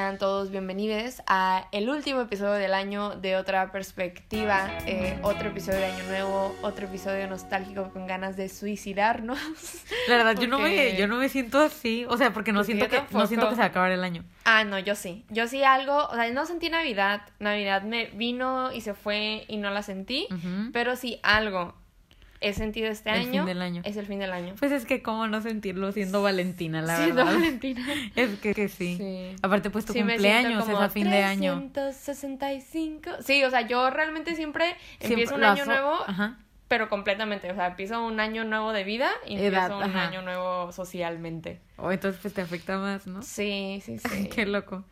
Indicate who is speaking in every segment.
Speaker 1: Sean todos bienvenidos a el último episodio del año de otra perspectiva, eh, otro episodio de año nuevo, otro episodio nostálgico con ganas de suicidarnos.
Speaker 2: La verdad, yo no me, yo no me siento así, o sea, porque no
Speaker 1: Porque
Speaker 2: siento que,
Speaker 1: tampoco.
Speaker 2: no siento que se va a acabar el año.
Speaker 1: Ah, no, yo sí, yo sí algo, o sea, no sentí Navidad, Navidad me vino y se fue y no la sentí, pero sí algo he sentido este
Speaker 2: El
Speaker 1: año.
Speaker 2: fin del año.
Speaker 1: Es el fin del año.
Speaker 2: Pues es que cómo no sentirlo siendo Valentina, la
Speaker 1: Siendo
Speaker 2: verdad.
Speaker 1: Valentina.
Speaker 2: Es que, que sí.
Speaker 1: Sí.
Speaker 2: Aparte, pues tu
Speaker 1: Sí,
Speaker 2: cumpleaños es a fin de año.
Speaker 1: 365. Sí, o sea, yo realmente siempre empiezo un año nuevo,
Speaker 2: Ajá.
Speaker 1: pero completamente. O sea, empiezo un año nuevo de vida y
Speaker 2: Edad,
Speaker 1: empiezo un
Speaker 2: ajá.
Speaker 1: año nuevo socialmente.
Speaker 2: O entonces pues te afecta más, ¿no?
Speaker 1: Sí, sí, sí.
Speaker 2: Qué loco.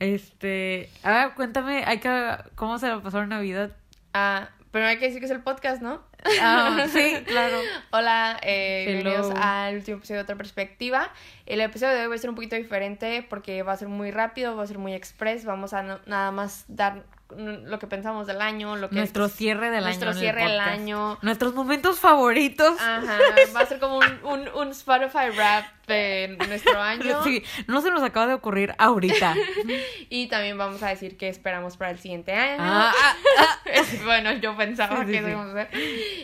Speaker 2: Este, ahora cuéntame, hay que cómo se lo pasaron Navidad.
Speaker 1: Ah, pero hay que decir que es el podcast, ¿no?
Speaker 2: Ah, sí, claro.
Speaker 1: Hola, eh, bienvenidos al último episodio de Otra Perspectiva. El episodio de hoy va a ser un poquito diferente porque va a ser muy rápido, va a ser muy express. Vamos a no- nada más dar lo que pensamos del año, lo que
Speaker 2: Nuestro cierre del
Speaker 1: nuestro
Speaker 2: año. en el
Speaker 1: cierre del año.
Speaker 2: Nuestros momentos favoritos.
Speaker 1: Ajá, va a ser como un, un, un Spotify rap de nuestro año.
Speaker 2: Sí, no se nos acaba de ocurrir ahorita.
Speaker 1: Y también vamos a decir qué esperamos para el siguiente año.
Speaker 2: Ah, ah,
Speaker 1: bueno, yo pensaba
Speaker 2: Sí,
Speaker 1: que
Speaker 2: sí.
Speaker 1: íbamos a hacer.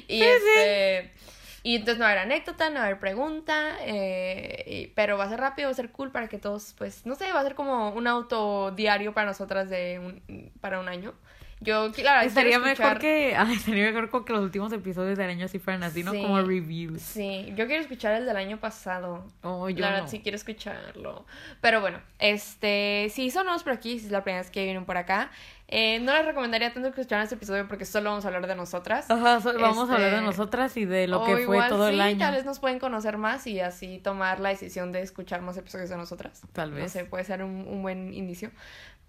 Speaker 1: Y este. Y entonces no va a haber anécdota, no va a haber pregunta, eh, y- pero va a ser rápido, va a ser cool para que todos, pues, no sé, va a ser como un auto diario para nosotras de un, para un año. Yo, claro,
Speaker 2: Estaría
Speaker 1: quiero
Speaker 2: mejor
Speaker 1: escuchar-
Speaker 2: que. Ay, estaría mejor que los últimos episodios del año así fueran así, ¿no?
Speaker 1: Sí.
Speaker 2: Como reviews.
Speaker 1: Sí, yo quiero escuchar el del año pasado.
Speaker 2: Oh, yo
Speaker 1: la verdad
Speaker 2: no.
Speaker 1: sí quiero escucharlo. Pero bueno, este, si son nuevos por aquí, si es la primera vez que vienen por acá, eh, no les recomendaría tanto que escucharan este episodio porque solo vamos a hablar de nosotras.
Speaker 2: Ajá, so- vamos a hablar de
Speaker 1: Este,
Speaker 2: nosotras y de lo que fue
Speaker 1: igual
Speaker 2: todo el año.
Speaker 1: Tal vez nos pueden conocer más y así tomar la decisión de escuchar más episodios de nosotras.
Speaker 2: Tal
Speaker 1: No
Speaker 2: vez.
Speaker 1: sé, puede ser un, un buen inicio.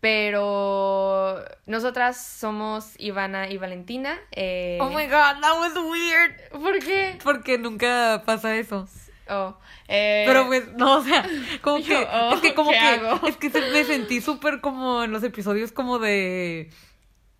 Speaker 1: Pero nosotras somos Ivana y Valentina. eh,
Speaker 2: Oh my god, that was weird.
Speaker 1: ¿Por qué?
Speaker 2: Porque nunca pasa eso.
Speaker 1: Oh, eh,
Speaker 2: Pero pues, no, o sea, como
Speaker 1: yo,
Speaker 2: que,
Speaker 1: oh,
Speaker 2: es que como
Speaker 1: ¿qué
Speaker 2: que,
Speaker 1: hago?
Speaker 2: es que se- me sentí súper como en los episodios como de,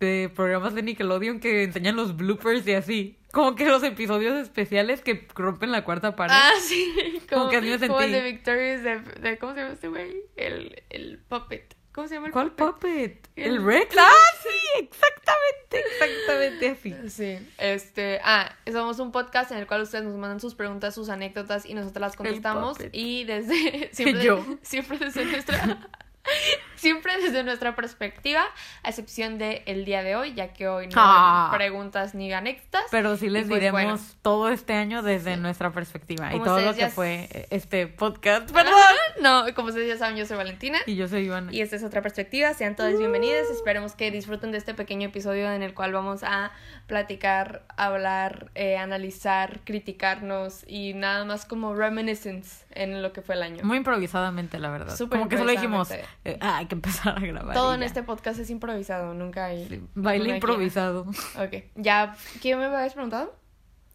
Speaker 2: de programas de Nickelodeon que enseñan los bloopers y así. Como que los episodios especiales que rompen la cuarta pared.
Speaker 1: Ah, sí.
Speaker 2: Como que así me
Speaker 1: Como el
Speaker 2: sentí.
Speaker 1: de Victorious de, de- ¿Cómo se llama este güey? El, el puppet. ¿Cómo se llama el
Speaker 2: ¿Cuál
Speaker 1: puppet?
Speaker 2: puppet? ¿El
Speaker 1: El-
Speaker 2: Rex? Ah, sí, exactamente, exactamente así.
Speaker 1: Sí, este, ah, somos un podcast en el cual ustedes nos mandan sus preguntas, sus anécdotas y nosotros las contestamos y desde siempre,
Speaker 2: Yo.
Speaker 1: siempre desde nuestra siempre desde nuestra perspectiva, a excepción de el día de hoy, ya que hoy no
Speaker 2: Ah.
Speaker 1: hay preguntas ni anécdotas.
Speaker 2: Pero sí les
Speaker 1: pues,
Speaker 2: diremos
Speaker 1: bueno.
Speaker 2: todo este año desde
Speaker 1: Sí.
Speaker 2: nuestra perspectiva y todo lo que fue este podcast. Perdón.
Speaker 1: No, como ustedes ya saben, yo soy Valentina.
Speaker 2: Y yo soy Ivana.
Speaker 1: Y esta es otra perspectiva. Sean todos bienvenidos. Esperemos que disfruten de este pequeño episodio en el cual vamos a platicar, hablar, eh, analizar, criticarnos y nada más como reminiscence en lo que fue el año.
Speaker 2: Muy improvisadamente, la verdad.
Speaker 1: Súper
Speaker 2: Como que solo dijimos, eh, ah, hay que empezar a grabar.
Speaker 1: Todo en
Speaker 2: ya.
Speaker 1: este podcast es improvisado, nunca hay.
Speaker 2: Sí, Baile improvisado.
Speaker 1: Ok, ya. ¿Quién me habías preguntado?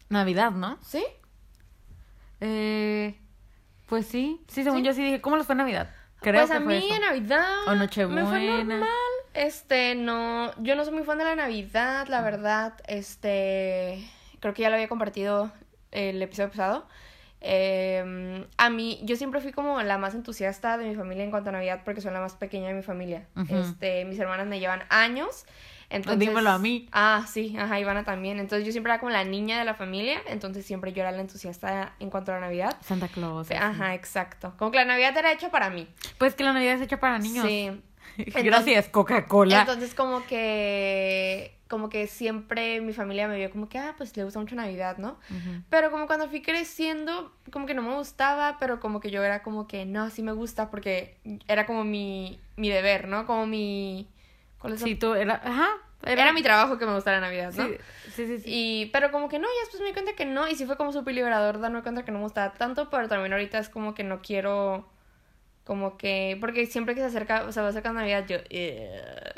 Speaker 2: Navidad, ¿no?
Speaker 1: ¿Sí?
Speaker 2: Eh, pues sí. Sí, según
Speaker 1: ¿Sí?
Speaker 2: yo sí dije, ¿cómo les fue Navidad? Creo
Speaker 1: pues
Speaker 2: que
Speaker 1: a
Speaker 2: fue
Speaker 1: mí
Speaker 2: eso.
Speaker 1: en Navidad.
Speaker 2: O
Speaker 1: Me fue
Speaker 2: Nochebuena.
Speaker 1: normal. Este, no. Yo no soy muy fan de la Navidad, la verdad. Este. Creo que ya lo había compartido el episodio pasado. Eh, a mí, yo siempre fui como la más entusiasta de mi familia en cuanto a Navidad porque soy la más pequeña de mi familia. Este, mis hermanas me llevan años. Entonces,
Speaker 2: Dímelo a mí.
Speaker 1: Ah, sí, ajá, Ivana también. Entonces yo siempre era como la niña de la familia, entonces siempre yo era la entusiasta en cuanto a la Navidad.
Speaker 2: Santa Claus. así.
Speaker 1: Ajá, exacto. Como que la Navidad era hecha para mí.
Speaker 2: Pues que la Navidad es hecha para niños.
Speaker 1: Sí.
Speaker 2: Gracias, Coca-Cola.
Speaker 1: Entonces como que como que siempre mi familia me vio como que ah pues le gusta mucho Navidad, ¿no? Pero como cuando fui creciendo como que no me gustaba, pero como que yo era como que no, sí me gusta porque era como mi mi deber, ¿no? Como mi ¿cuál es
Speaker 2: Sí, tú era, ajá,
Speaker 1: era... mi trabajo que me gustara Navidad, ¿no?
Speaker 2: Sí, sí, sí. sí.
Speaker 1: Y, pero como que no, y después me di cuenta que no, y sí fue como súper liberador darme cuenta que no me gustaba tanto, pero también ahorita es como que no quiero, como que, porque siempre que se acerca, o sea, va a acercar Navidad, yo,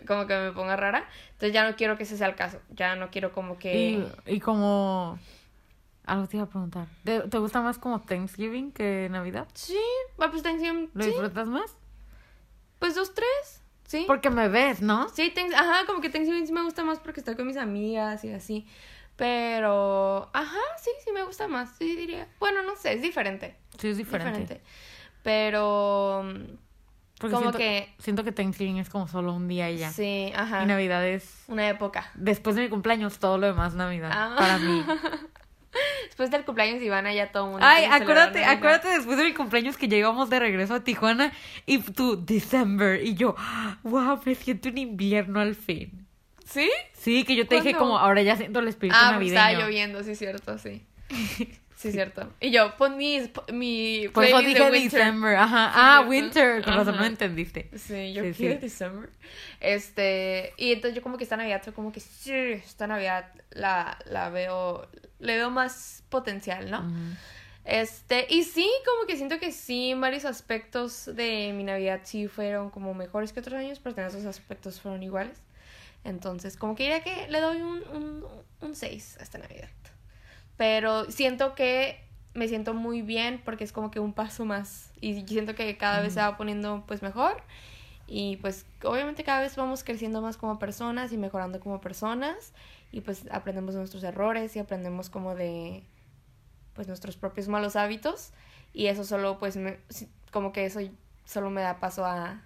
Speaker 1: como que me ponga rara, entonces ya no quiero que ese sea el caso, ya no quiero como que...
Speaker 2: Y, y como... Algo te iba a preguntar. ¿Te, te gusta más como Thanksgiving que Navidad?
Speaker 1: Sí, va, pues Thanksgiving,
Speaker 2: ¿Lo
Speaker 1: sí,
Speaker 2: disfrutas más?
Speaker 1: pues dos, tres, sí.
Speaker 2: Porque me ves, ¿no?
Speaker 1: Sí, Thanks- ajá, como que Thanksgiving sí me gusta más porque estoy con mis amigas y así. Pero, ajá, sí, sí me gusta más, sí diría. Bueno, no sé, es diferente.
Speaker 2: Sí, es diferente.
Speaker 1: Pero,
Speaker 2: Porque
Speaker 1: como
Speaker 2: siento,
Speaker 1: que...
Speaker 2: siento que Thanksgiving es como solo un día y ya.
Speaker 1: Sí, ajá.
Speaker 2: Y Navidad es
Speaker 1: Una época.
Speaker 2: después de mi cumpleaños, todo lo demás Navidad.
Speaker 1: Ah.
Speaker 2: Para mí.
Speaker 1: Después del cumpleaños de Ivana ya todo el mundo...
Speaker 2: Ay, acuérdate, acuérdate después de mi cumpleaños que llegamos de regreso a Tijuana y tú, December, y yo, wow, me siento en invierno al fin.
Speaker 1: ¿Sí?
Speaker 2: Sí, que yo te dije como, ahora ya siento el espíritu
Speaker 1: Ah,
Speaker 2: navideño.
Speaker 1: estaba lloviendo, sí, cierto, sí. Sí, cierto. Y yo, pon mi, mi
Speaker 2: Por eso
Speaker 1: de winter.
Speaker 2: December, ajá. Ah,
Speaker 1: cierto.
Speaker 2: winter, con razón no entendiste.
Speaker 1: Sí, yo
Speaker 2: Sí,
Speaker 1: quiero
Speaker 2: sí.
Speaker 1: December. Este, y entonces yo como que esta Navidad como que sí, esta Navidad la, la veo, le veo más potencial, ¿no? Este, y sí, como que siento que sí, varios aspectos de mi Navidad sí fueron como mejores que otros años, pero en esos aspectos fueron iguales. Entonces, como que diría que le doy un, un, un 6 a esta Navidad. Pero siento que me siento muy bien porque es como que un paso más. Y siento que cada vez se va poniendo pues mejor. Y pues obviamente cada vez vamos creciendo más como personas y mejorando como personas. Y pues aprendemos de nuestros errores y aprendemos como de pues nuestros propios malos hábitos. Y eso solo pues me- como que eso solo me da paso a,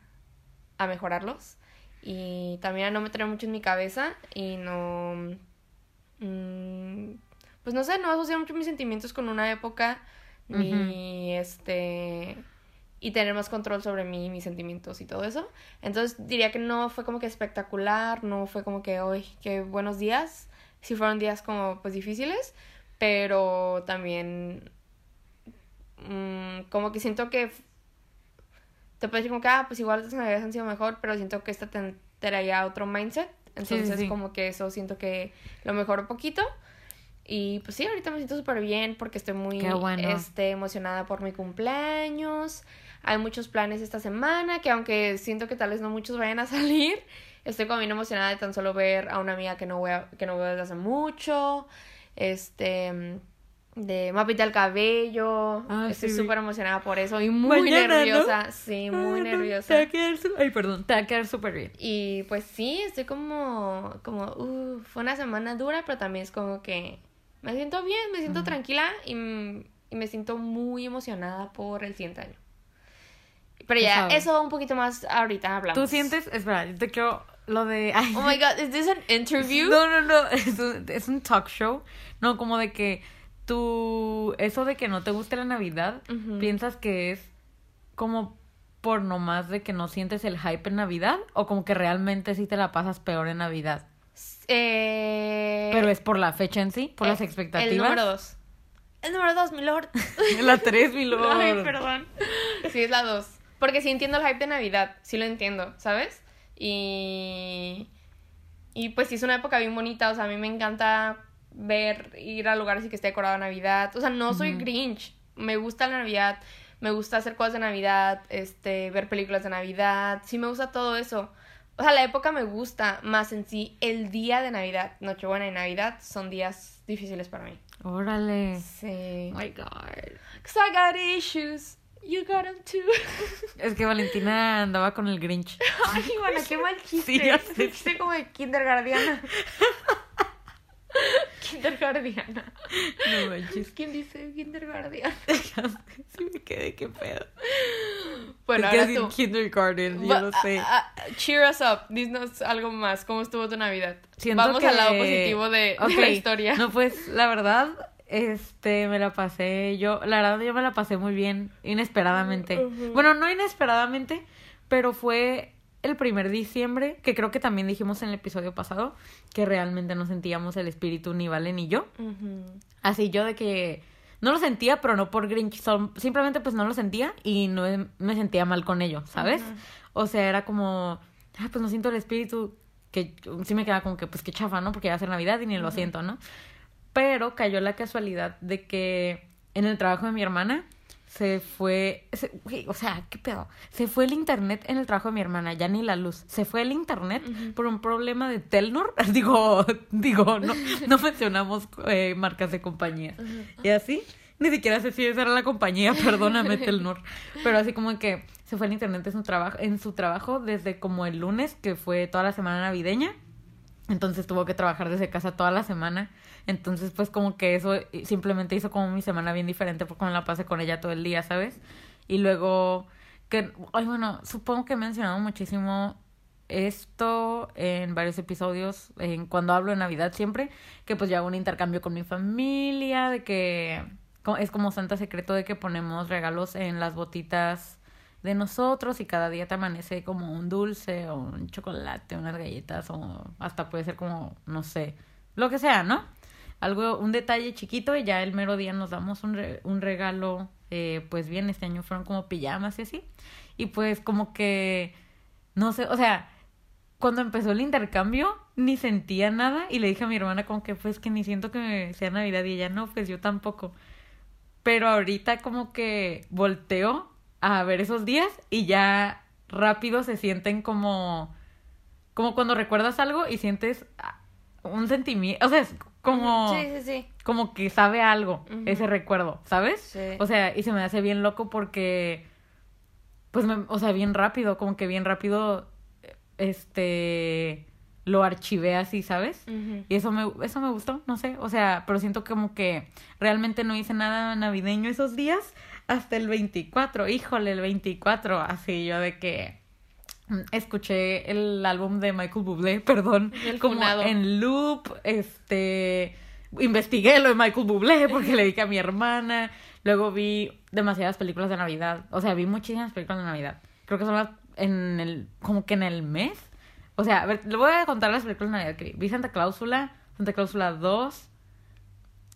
Speaker 1: a mejorarlos. Y también a no meter mucho en mi cabeza y no... mm, pues no sé, no asociar mucho mis sentimientos con una época ni este y tener más control sobre mí, mis sentimientos y todo eso. Entonces diría que no fue como que espectacular, no fue como que hoy, qué buenos días. Sí fueron días como pues difíciles, pero también mm, como que siento que te puedes decir como que ah, pues igual las navidades han sido mejor, pero siento que esta te traía otro mindset.
Speaker 2: sí,
Speaker 1: Entonces
Speaker 2: sí.
Speaker 1: como que eso siento que lo mejoró un poquito. Y pues sí, ahorita me siento súper bien porque estoy muy
Speaker 2: bueno.
Speaker 1: este, emocionada por mi cumpleaños. Hay muchos planes esta semana que aunque siento que tal vez no muchos vayan a salir, estoy como bien emocionada de tan solo ver a una amiga que no veo, que no veo desde hace mucho. Este de Mapita el cabello.
Speaker 2: Ah,
Speaker 1: estoy
Speaker 2: sí.
Speaker 1: súper emocionada por eso y muy
Speaker 2: Mañana, ¿no?
Speaker 1: nerviosa. Sí, muy
Speaker 2: Ah, no,
Speaker 1: nerviosa.
Speaker 2: Te va a quedar Ay, perdón, te va a quedar súper bien.
Speaker 1: Y pues sí, estoy como, como, uh, fue una semana dura, pero también es como que me siento bien, me siento tranquila y, y me siento muy emocionada por el siguiente año. Pero ya,
Speaker 2: sabes.
Speaker 1: eso un poquito más ahorita hablamos.
Speaker 2: ¿Tú sientes? Espera, yo te quiero lo de... ay,
Speaker 1: Oh my god, is this an interview?
Speaker 2: No, no, no, es un, es un talk show. No, como de que tú, eso de que no te guste la Navidad, piensas que es como por nomás de que no sientes el hype en Navidad o como que realmente sí te la pasas peor en Navidad.
Speaker 1: Eh,
Speaker 2: Pero es por la fecha en sí, por las expectativas.
Speaker 1: El número dos. El número dos, mi lord.
Speaker 2: la 3, mi lord.
Speaker 1: Ay, perdón. Sí, es la 2. Porque sí entiendo el hype de Navidad. Sí lo entiendo, ¿sabes? Y. Y pues sí es una época bien bonita. O sea, a mí me encanta ver, ir a lugares y que esté decorado de Navidad. O sea, no soy
Speaker 2: Ujú.
Speaker 1: Grinch. Me gusta la Navidad. Me gusta hacer cosas de Navidad. Este, ver películas de Navidad. Sí me gusta todo eso. O sea, la época me gusta. Más en sí, el día de Navidad, Nochebuena y Navidad son días difíciles para mí.
Speaker 2: Órale.
Speaker 1: Sí.
Speaker 2: Oh my god.
Speaker 1: Cause I got issues. You got them too.
Speaker 2: Es que Valentina andaba con el Grinch.
Speaker 1: Ay, bueno, qué mal chiste.
Speaker 2: Sí, ya sé.
Speaker 1: Chiste como de kindergardiana. kindergardiana.
Speaker 2: No manches.
Speaker 1: ¿Quién dice kindergardiana?
Speaker 2: sí me quedé, qué pedo.
Speaker 1: Bueno, ahora tú.
Speaker 2: kindergarten, yo lo sé.
Speaker 1: ah, ah, cheer us up. Dinos algo más. ¿Cómo estuvo tu Navidad?
Speaker 2: Siento
Speaker 1: Vamos al lado positivo de, de
Speaker 2: Ok,
Speaker 1: la historia.
Speaker 2: No, pues la verdad, este, me la pasé, yo, la verdad, yo me la pasé muy bien, inesperadamente. Bueno, no inesperadamente, pero fue el primer diciembre, que creo que también dijimos en el episodio pasado, que realmente no sentíamos el espíritu ni Vale ni yo. Así yo de que no lo sentía, pero no por Grinch, simplemente pues no lo sentía y no me sentía mal con ello, ¿sabes? O sea, era como, ah, pues no siento el espíritu, que sí me quedaba como que, pues qué chafa, ¿no? Porque va a ser Navidad y ni lo siento, ¿no? Pero cayó la casualidad de que en el trabajo de mi hermana se fue, se- güey, o sea, ¿qué pedo? Se fue el internet en el trabajo de mi hermana, ya ni la luz. Se fue el internet por un problema de Telnor. digo, digo, no, no mencionamos eh, marcas de compañía. Y así, ni siquiera sé si esa era la compañía, perdóname Telnor. Pero así como que se fue el internet en su trabajo, en su trabajo desde como el lunes, que fue toda la semana navideña. Entonces tuvo que trabajar desde casa toda la semana. Entonces, pues como que eso simplemente hizo como mi semana bien diferente porque me la pasé con ella todo el día, ¿sabes? Y luego que, ay, bueno, supongo que he mencionado muchísimo esto en varios episodios, en cuando hablo de Navidad siempre, que pues yo hago un intercambio con mi familia, de que es como santa secreto de que ponemos regalos en las botitas de nosotros y cada día te amanece como un dulce o un chocolate, unas galletas o hasta puede ser como, no sé, lo que sea, ¿no? Algo, un detalle chiquito y ya el mero día nos damos un, un regalo, eh, pues bien, este año fueron como pijamas y así. Y pues como que, no sé, o sea, cuando empezó el intercambio ni sentía nada y le dije a mi hermana como que pues que ni siento que sea Navidad y ella no, pues yo tampoco. Pero ahorita como que volteo a ver esos días y ya rápido se sienten como como cuando recuerdas algo y sientes ah, un sentimiento, o sea, como
Speaker 1: Sí, sí, sí.
Speaker 2: como que sabe algo ese recuerdo, ¿sabes? O sea, y se me hace bien loco porque pues me, o sea, bien rápido, como que bien rápido este lo archivé así, ¿sabes? Y eso me, eso me gustó, no sé, o sea, pero siento como que realmente no hice nada navideño esos días hasta el 24, híjole, el 24, así yo de que escuché el álbum de Michael Bublé, perdón,
Speaker 1: El
Speaker 2: como
Speaker 1: funado.
Speaker 2: en loop, este, investigué lo de Michael Bublé porque le dije a mi hermana, luego vi demasiadas películas de Navidad, o sea, vi muchísimas películas de Navidad, creo que son las en el, como que en el mes, o sea, a ver, le voy a contar las películas de Navidad que vi. Vi Santa Cláusula, Santa Cláusula 2.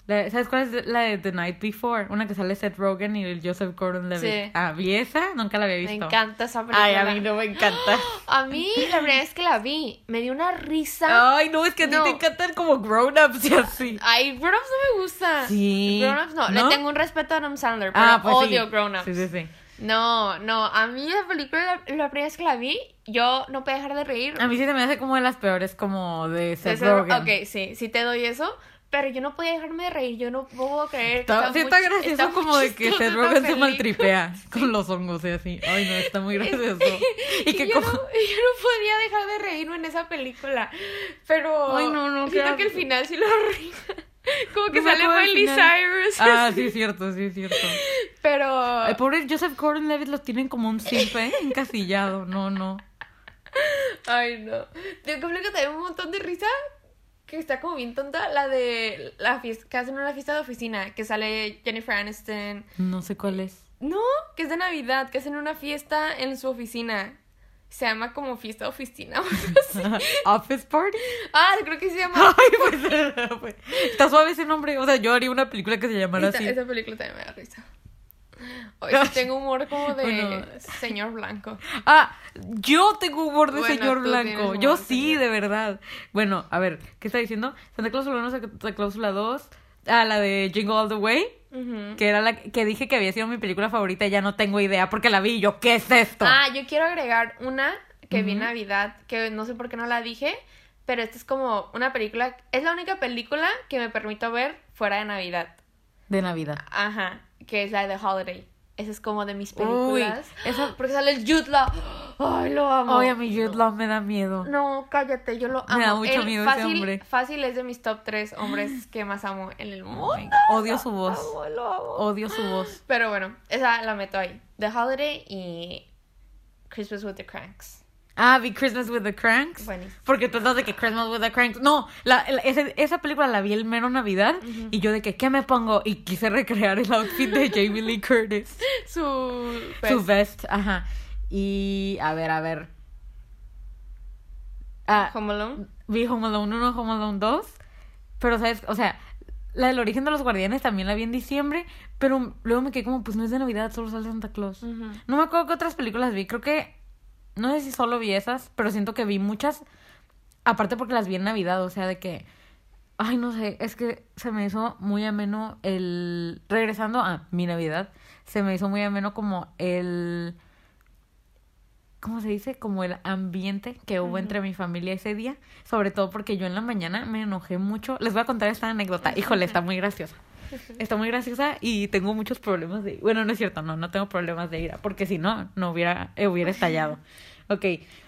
Speaker 2: La- ¿Sabes cuál es la de The Night Before? Una que sale Seth Rogen y el Joseph Gordon-Levitt.
Speaker 1: Sí.
Speaker 2: Ah, vi esa, nunca la había
Speaker 1: Me
Speaker 2: visto.
Speaker 1: encanta esa película.
Speaker 2: Ay, a mí no me encanta.
Speaker 1: A mí, la primera vez que la vi, me dio una risa.
Speaker 2: Ay, no, es que a ti te encantan como grown-ups y así.
Speaker 1: Ay, Grown Ups no me gusta.
Speaker 2: Sí.
Speaker 1: Grown Ups no.
Speaker 2: ¿No?
Speaker 1: Le tengo un respeto a Adam Sandler, pero
Speaker 2: Ah, pues sí.
Speaker 1: odio Grown Ups.
Speaker 2: Sí, sí, sí.
Speaker 1: No, no. A mí la película, la, la primera vez que la vi, yo no podía dejar de reír.
Speaker 2: A mí sí se me hace como de las peores como de Seth Rogen.
Speaker 1: Ok, sí, sí te doy eso. Pero yo no podía dejarme de reír. Yo no puedo creer. que
Speaker 2: Está, sí
Speaker 1: muy
Speaker 2: está
Speaker 1: chi-
Speaker 2: gracioso
Speaker 1: está muy
Speaker 2: como de que Seth Rogen se maltripea con los hongos y así. Ay, no, está muy gracioso. Y
Speaker 1: Y
Speaker 2: que
Speaker 1: yo,
Speaker 2: como...
Speaker 1: no, yo no podía dejar de reírme en esa película. Pero.
Speaker 2: Ay, no, no,
Speaker 1: Siento
Speaker 2: qué
Speaker 1: que el final sí lo arruina. Como que
Speaker 2: No
Speaker 1: sale Miley. Cyrus.
Speaker 2: Ah, sí, es cierto, sí, es cierto.
Speaker 1: Pero.
Speaker 2: El pobre Joseph Gordon-Levitt lo tienen como un simp, ¿eh? Encasillado. No, no.
Speaker 1: Ay, no. Tengo que hablar que da un montón de risa. Que está como bien tonta. La de la fiesta. Que hacen una fiesta de oficina. Que sale Jennifer Aniston.
Speaker 2: No sé cuál es.
Speaker 1: No, que es de Navidad. Que hacen una fiesta en su oficina. Se llama como fiesta de oficina o algo así.
Speaker 2: Office Party.
Speaker 1: Ah, creo que se llama.
Speaker 2: Ay, pues, pues, está suave ese nombre. O sea, yo haría una película que se llamara así.
Speaker 1: esa película también me da risa. Hoy sí tengo humor como de
Speaker 2: Bueno.
Speaker 1: señor blanco.
Speaker 2: Ah, yo tengo humor de
Speaker 1: Bueno,
Speaker 2: señor blanco. Yo
Speaker 1: de
Speaker 2: sí, de verdad. Bueno, a ver, ¿qué está diciendo? Santa Cláusula 1, Santa Cláusula 2. Ah, la de Jingle All the Way. Que era la que dije que había sido mi película favorita. y Ya no tengo idea porque la vi y yo. ¿Qué es esto?
Speaker 1: Ah, yo quiero agregar una que vi en
Speaker 2: Ujú.
Speaker 1: Navidad, que no sé por qué no la dije, pero esta es como una película, es la única película que me permito ver fuera de Navidad.
Speaker 2: De Navidad.
Speaker 1: Ajá, que es la de Holiday. Esa es como de mis
Speaker 2: Uy,
Speaker 1: películas.
Speaker 2: esa-
Speaker 1: Porque sale el Jude Law. Ay, lo amo.
Speaker 2: Ay, a mi Jude Law me da miedo.
Speaker 1: No, cállate, yo lo amo.
Speaker 2: Me da mucho
Speaker 1: Él
Speaker 2: miedo ese
Speaker 1: fácil,
Speaker 2: hombre.
Speaker 1: Fácil es de mis top 3 hombres que más amo en el mundo.
Speaker 2: Oh God. Odio su voz.
Speaker 1: Amo, lo amo.
Speaker 2: Odio su voz.
Speaker 1: Pero bueno, esa la meto ahí. The Holiday y Christmas with the Cranks.
Speaker 2: Ah, vi Christmas with the Cranks.
Speaker 1: Buenísimo.
Speaker 2: Porque tú estás de que Christmas with the Cranks. No, la, la- ese- esa película la vi el mero Navidad. Y yo de que, ¿qué me pongo? Y quise recrear el outfit de Jamie Lee Curtis.
Speaker 1: Su,
Speaker 2: Su vest, ajá. Y, a ver, a ver. Ah,
Speaker 1: Home Alone.
Speaker 2: vi Home Alone 1, Home Alone 2. Pero, ¿sabes? O sea, la del origen de los guardianes también la vi en diciembre. Pero luego me quedé como, pues no es de Navidad, solo sale Santa Claus. No me acuerdo qué otras películas vi. Creo que. No sé si solo vi esas, pero siento que vi muchas. Aparte porque las vi en Navidad, o sea, de que. Ay, no sé, es que se me hizo muy ameno el. Regresando a mi Navidad, se me hizo muy ameno como el. ¿Cómo se dice? Como el ambiente que hubo entre mi familia ese día. Sobre todo porque yo en la mañana me enojé mucho. Les voy a contar esta anécdota. Híjole, está muy graciosa. Está muy graciosa y tengo muchos problemas de... Bueno, no es cierto, no, no tengo problemas de ira, porque si no, no hubiera, eh, hubiera estallado. Ok,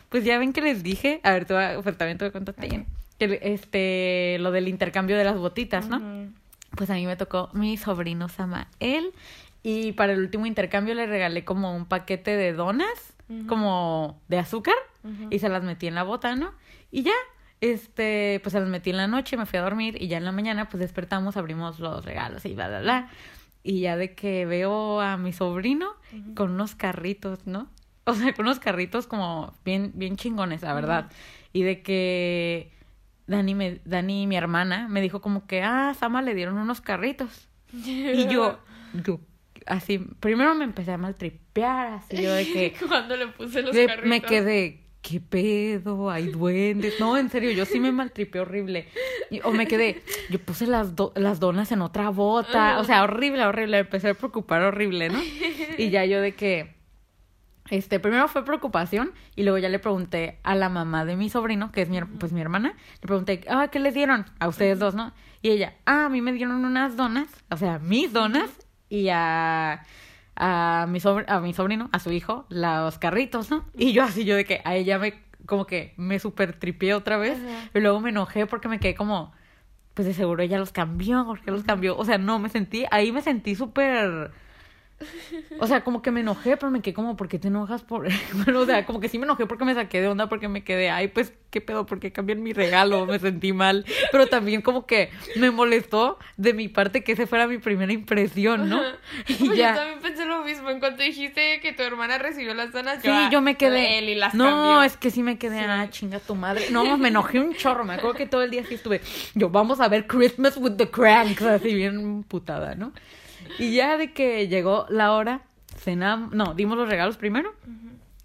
Speaker 2: pues ya ven que les dije, a ver, tú, pues también te voy a contar, que este, lo del intercambio de las botitas, ¿no? Pues a mí me tocó mi sobrino Samael Y para el último intercambio le regalé como un paquete de donas, como de azúcar, y se las metí en la bota, ¿no? Y ya, este, pues se las metí en la noche, me fui a dormir y ya en la mañana pues despertamos, abrimos los regalos y bla, bla, bla. Y ya de que veo a mi sobrino con unos carritos, ¿no? O sea, con unos carritos como bien, bien chingones, la verdad. Y de que Dani, me, Dani, mi hermana, me dijo como que, ah, Sama le dieron unos carritos. y yo, yo, así, primero me empecé a maltripear, así yo de que...
Speaker 1: Cuando le puse los
Speaker 2: de-
Speaker 1: carritos.
Speaker 2: me quedé, ¿qué pedo? Hay duendes. No, en serio, yo sí me maltripeé horrible. Y- o me quedé, yo puse las, do- las donas en otra bota. O sea, horrible, horrible. Empecé a preocupar horrible, ¿no? Y ya yo de que, este, primero fue preocupación y luego ya le pregunté a la mamá de mi sobrino, que es mi, pues mi hermana, le pregunté, ah, ¿qué les dieron? A ustedes dos, ¿no? Y ella, ah, a mí me dieron unas donas, o sea, mis donas, y a, a, mi, sobr- a mi sobrino, a su hijo, los carritos, ¿no? Y yo así, yo de que a ella me, como que me super tripié otra vez,
Speaker 1: Ajá.
Speaker 2: y luego me enojé porque me quedé como, pues de seguro ella los cambió, porque los cambió, o sea, no, me sentí, ahí me sentí súper... O sea, como que me enojé, pero me quedé como, ¿por qué te enojas por...? Bueno, o sea, como que sí me enojé porque me saqué de onda, porque me quedé, ay, pues, ¿qué pedo? ¿Por qué cambian mi regalo? Me sentí mal. Pero también como que me molestó de mi parte que esa fuera mi primera impresión, ¿no? Y
Speaker 1: Yo
Speaker 2: ya.
Speaker 1: también pensé lo mismo. En cuanto dijiste que tu hermana recibió las donas,
Speaker 2: Sí,
Speaker 1: ah,
Speaker 2: yo me quedé.
Speaker 1: Él y las
Speaker 2: no,
Speaker 1: cambió.
Speaker 2: es que sí me quedé,
Speaker 1: Sí.
Speaker 2: ah, chinga tu madre. No, me enojé un chorro. Me acuerdo que todo el día sí estuve. Yo, vamos a ver Christmas with the Cranks, así bien putada, ¿no? Y ya de que llegó la hora, cenamos. No, dimos los regalos primero.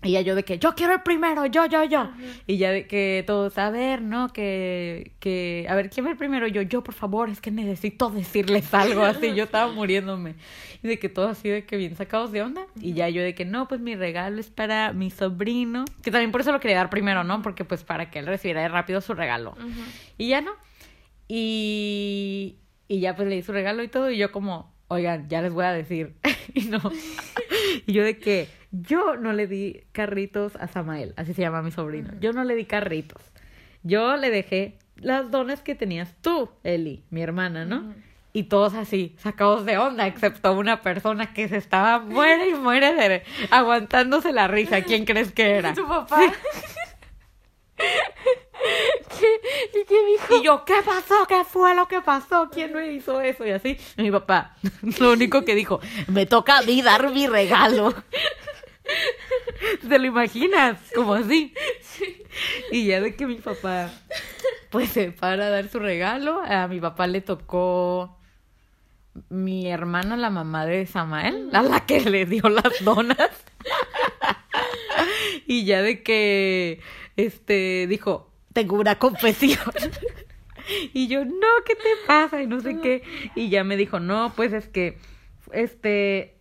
Speaker 2: Y ya yo de que yo quiero el primero, yo, yo, yo. Y ya de que todos, a ver, ¿no? Que, que, a ver, ¿quién va el primero? Yo, yo, por favor, es que necesito decirles algo así. Yo estaba muriéndome. Y de que todos así de que bien sacados de onda. Y ya yo de que no, pues mi regalo es para mi sobrino. Que también por eso lo quería dar primero, ¿no? Porque pues para que él recibiera rápido su regalo. Y ya no. Y, y ya pues le di su regalo y todo. Y yo como, oigan, ya les voy a decir. y no. y yo de que yo no le di carritos a Samael, así se llama mi sobrino. Yo no le di carritos. Yo le dejé las donas que tenías tú, Eli, mi hermana, ¿no? Y todos así, sacados de onda, excepto una persona que se estaba muere y muere de, aguantándose la risa. ¿Quién crees que era?
Speaker 1: ¿Tu papá?
Speaker 2: ¿Y qué dijo? Y yo, ¿qué pasó? ¿Qué fue lo que pasó? ¿Quién me hizo eso? Y así. Mi papá, lo único que dijo, me toca a mí dar mi regalo. ¿Te lo imaginas? Como así. Y ya de que mi papá, pues se para a dar su regalo, a mi papá le tocó mi hermana, la mamá de Samael, a la que le dio las donas. y ya de que, este, dijo, tengo una confesión. y yo, no, ¿qué te pasa? Y no sé qué. Y ya me dijo, no, pues es que, este,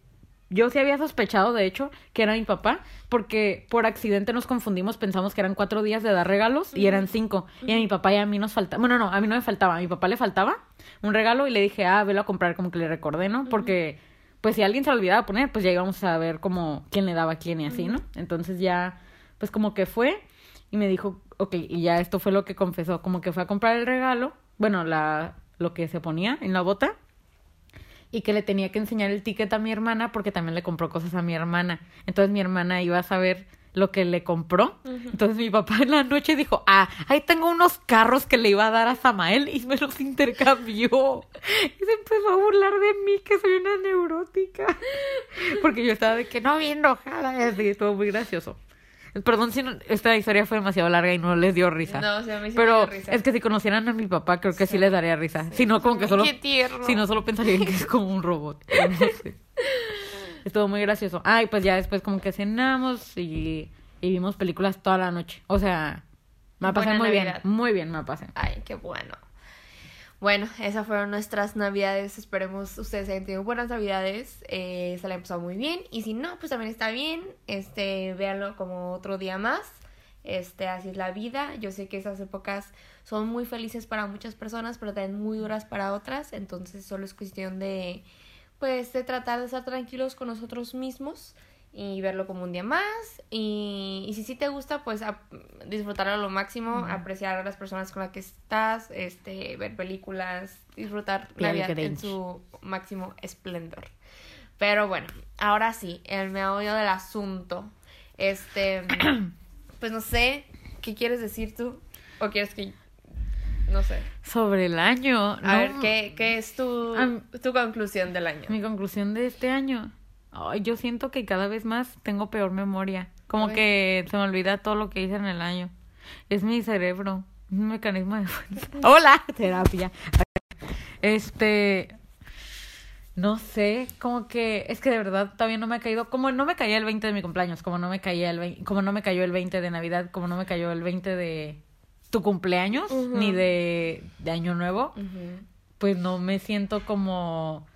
Speaker 2: yo sí había sospechado, de hecho, que era mi papá, porque por accidente nos confundimos, pensamos que eran cuatro días de dar regalos y eran cinco. Y a mi papá y a mí nos faltaba, bueno, no, a mí no me faltaba, a mi papá le faltaba un regalo y le dije, ah, velo a comprar, como que le recordé, ¿no? Porque, pues si alguien se lo olvidaba poner, pues ya íbamos a ver como quién le daba a quién y así, ¿no? Entonces ya, pues como que fue y me dijo, ok, y ya esto fue lo que confesó, como que fue a comprar el regalo, bueno, la, lo que se ponía en la bota y que le tenía que enseñar el ticket a mi hermana porque también le compró cosas a mi hermana. Entonces mi hermana iba a saber lo que le compró. Entonces mi papá en la noche dijo, ah, ahí tengo unos carros que le iba a dar a Samael y me los intercambió. Y se empezó a burlar de mí, que soy una neurótica. Porque yo estaba de que no, bien enojada. Y así, estuvo muy gracioso. Perdón si no- esta historia fue demasiado larga y no les dio risa.
Speaker 1: No, o sea, a mí sí me
Speaker 2: Pero
Speaker 1: dio risa.
Speaker 2: es que si conocieran a mi papá, creo que sí, les daría risa. Si no, como que solo...
Speaker 1: Qué tierno.
Speaker 2: Si no, solo pensarían que es como un robot. No sé. Estuvo muy gracioso. Ay, pues ya después como que cenamos y, y vimos películas toda la noche. O sea, me la pasé muy bien. Muy bien me la pasé.
Speaker 1: Ay, qué bueno. Bueno, esas fueron nuestras navidades. Esperemos ustedes hayan tenido buenas navidades. Eh, se la han pasado muy bien. Y si no, pues también está bien. Este, véanlo como otro día más. Este, así es la vida. Yo sé que esas épocas son muy felices para muchas personas, pero también muy duras para otras. Entonces solo es cuestión de, pues, de tratar de estar tranquilos con nosotros mismos y verlo como un día más. Y, y si sí te gusta, pues disfrutarlo a lo máximo, apreciar a las personas con las que estás, este, ver películas, disfrutar
Speaker 2: Y al
Speaker 1: Navidad en su máximo esplendor. Pero bueno, ahora sí, el meollo del asunto. Este, pues no sé, ¿qué quieres decir tú? ¿O quieres que no sé.
Speaker 2: Sobre el año.
Speaker 1: A ver, ¿qué, ¿qué, es tu, tu conclusión del año?
Speaker 2: Mi conclusión de este año. Ay, yo siento que cada vez más tengo peor memoria. Como que se me olvida todo lo que hice en el año. Es mi cerebro. Un mecanismo de fuerza. Hola, terapia. Este. No sé, como que es que de verdad todavía no me ha caído, como no me caía el 20 de mi cumpleaños, como no me caía el como no me cayó el 20 de Navidad, como no me cayó el 20 de tu cumpleaños ni de, de, Año Nuevo, pues no me siento como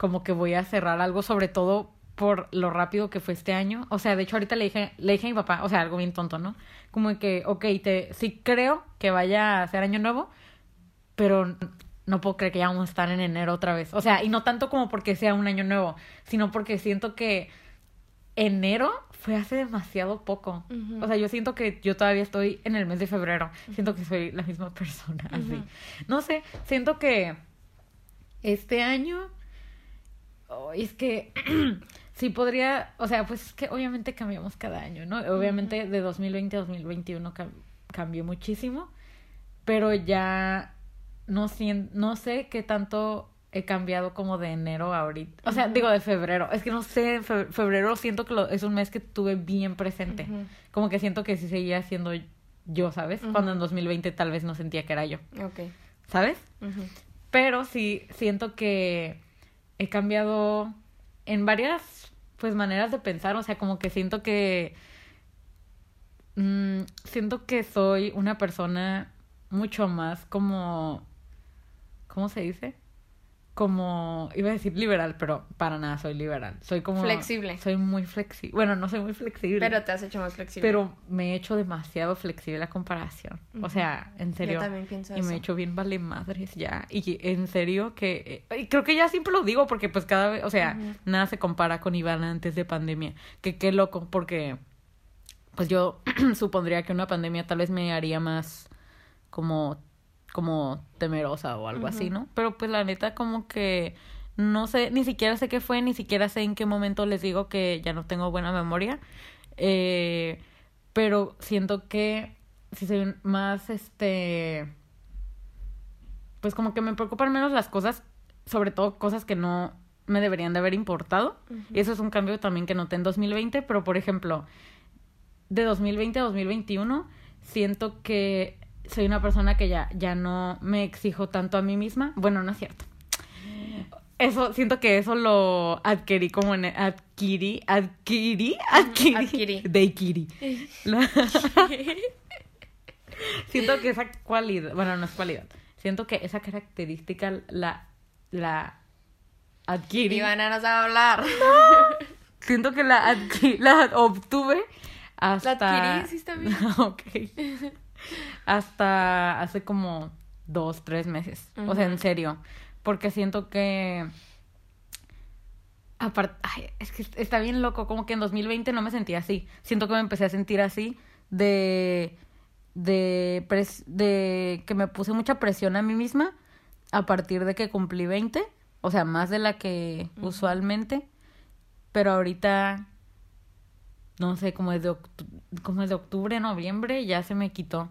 Speaker 2: como que voy a cerrar algo, sobre todo por lo rápido que fue este año. O sea, de hecho ahorita le dije, le dije a mi papá, o sea, algo bien tonto, ¿no? Como que, ok, te, sí creo que vaya a ser año nuevo, pero no puedo creer que ya vamos a estar en enero otra vez. O sea, y no tanto como porque sea un año nuevo, sino porque siento que enero fue hace demasiado poco. O sea, yo siento que yo todavía estoy en el mes de febrero. Siento que soy la misma persona, así. No sé, siento que este año... Oh, es que sí podría, o sea, pues es que obviamente cambiamos cada año, ¿no? Obviamente de 2020 a 2021 cambió muchísimo, pero ya no, no sé qué tanto he cambiado como de enero a ahorita. O sea, digo de febrero. Es que no sé, febrero siento que es un mes que tuve bien presente. Como que siento que sí seguía siendo yo, ¿sabes? Cuando en 2020 tal vez no sentía que era yo.
Speaker 1: Ok.
Speaker 2: ¿Sabes? Pero sí siento que he cambiado en varias, pues, maneras de pensar. O sea, como que siento que... Mm, siento que soy una persona mucho más como... ¿Cómo se dice? Como, iba a decir liberal, pero para nada soy liberal. Soy como...
Speaker 1: Flexible.
Speaker 2: Soy muy flexible. Bueno, no soy muy flexible.
Speaker 1: Pero te has hecho más flexible.
Speaker 2: Pero me he hecho demasiado flexible a comparación. O sea, en serio.
Speaker 1: Yo también pienso
Speaker 2: y me he hecho bien vale madres ya. Y en serio que... Y creo que ya siempre lo digo porque pues cada vez, o sea, nada se compara con Iván antes de pandemia. Que qué loco porque pues yo supondría que una pandemia tal vez me haría más como como temerosa o algo así, ¿no? Pero pues la neta como que no sé, ni siquiera sé qué fue, ni siquiera sé en qué momento les digo que ya no tengo buena memoria. Eh, pero siento que si soy más, este, pues como que me preocupan menos las cosas, sobre todo cosas que no me deberían de haber importado. Y eso es un cambio también que noté en 2020, pero por ejemplo, de 2020 a 2021, siento que soy una persona que ya, ya no me exijo tanto a mí misma. Bueno, no es cierto. Eso, siento que eso lo adquirí como en adquirí, adquirí, adquirí, adquirí. de Kiri. siento que esa cualidad, bueno, no es cualidad. Siento que esa característica la la adquirí.
Speaker 1: Ivana no sabe hablar.
Speaker 2: Siento que la adquirí, la obtuve hasta
Speaker 1: La adquirí, sí está bien.
Speaker 2: ok hasta hace como dos, tres meses. O sea, en serio. Porque siento que... Aparte, es que está bien loco, como que en 2020 no me sentía así. Siento que me empecé a sentir así de de de que me puse mucha presión a mí misma a partir de que cumplí 20, o sea, más de la que usualmente, pero ahorita no sé, como es de, como es de octubre, noviembre, ya se me quitó.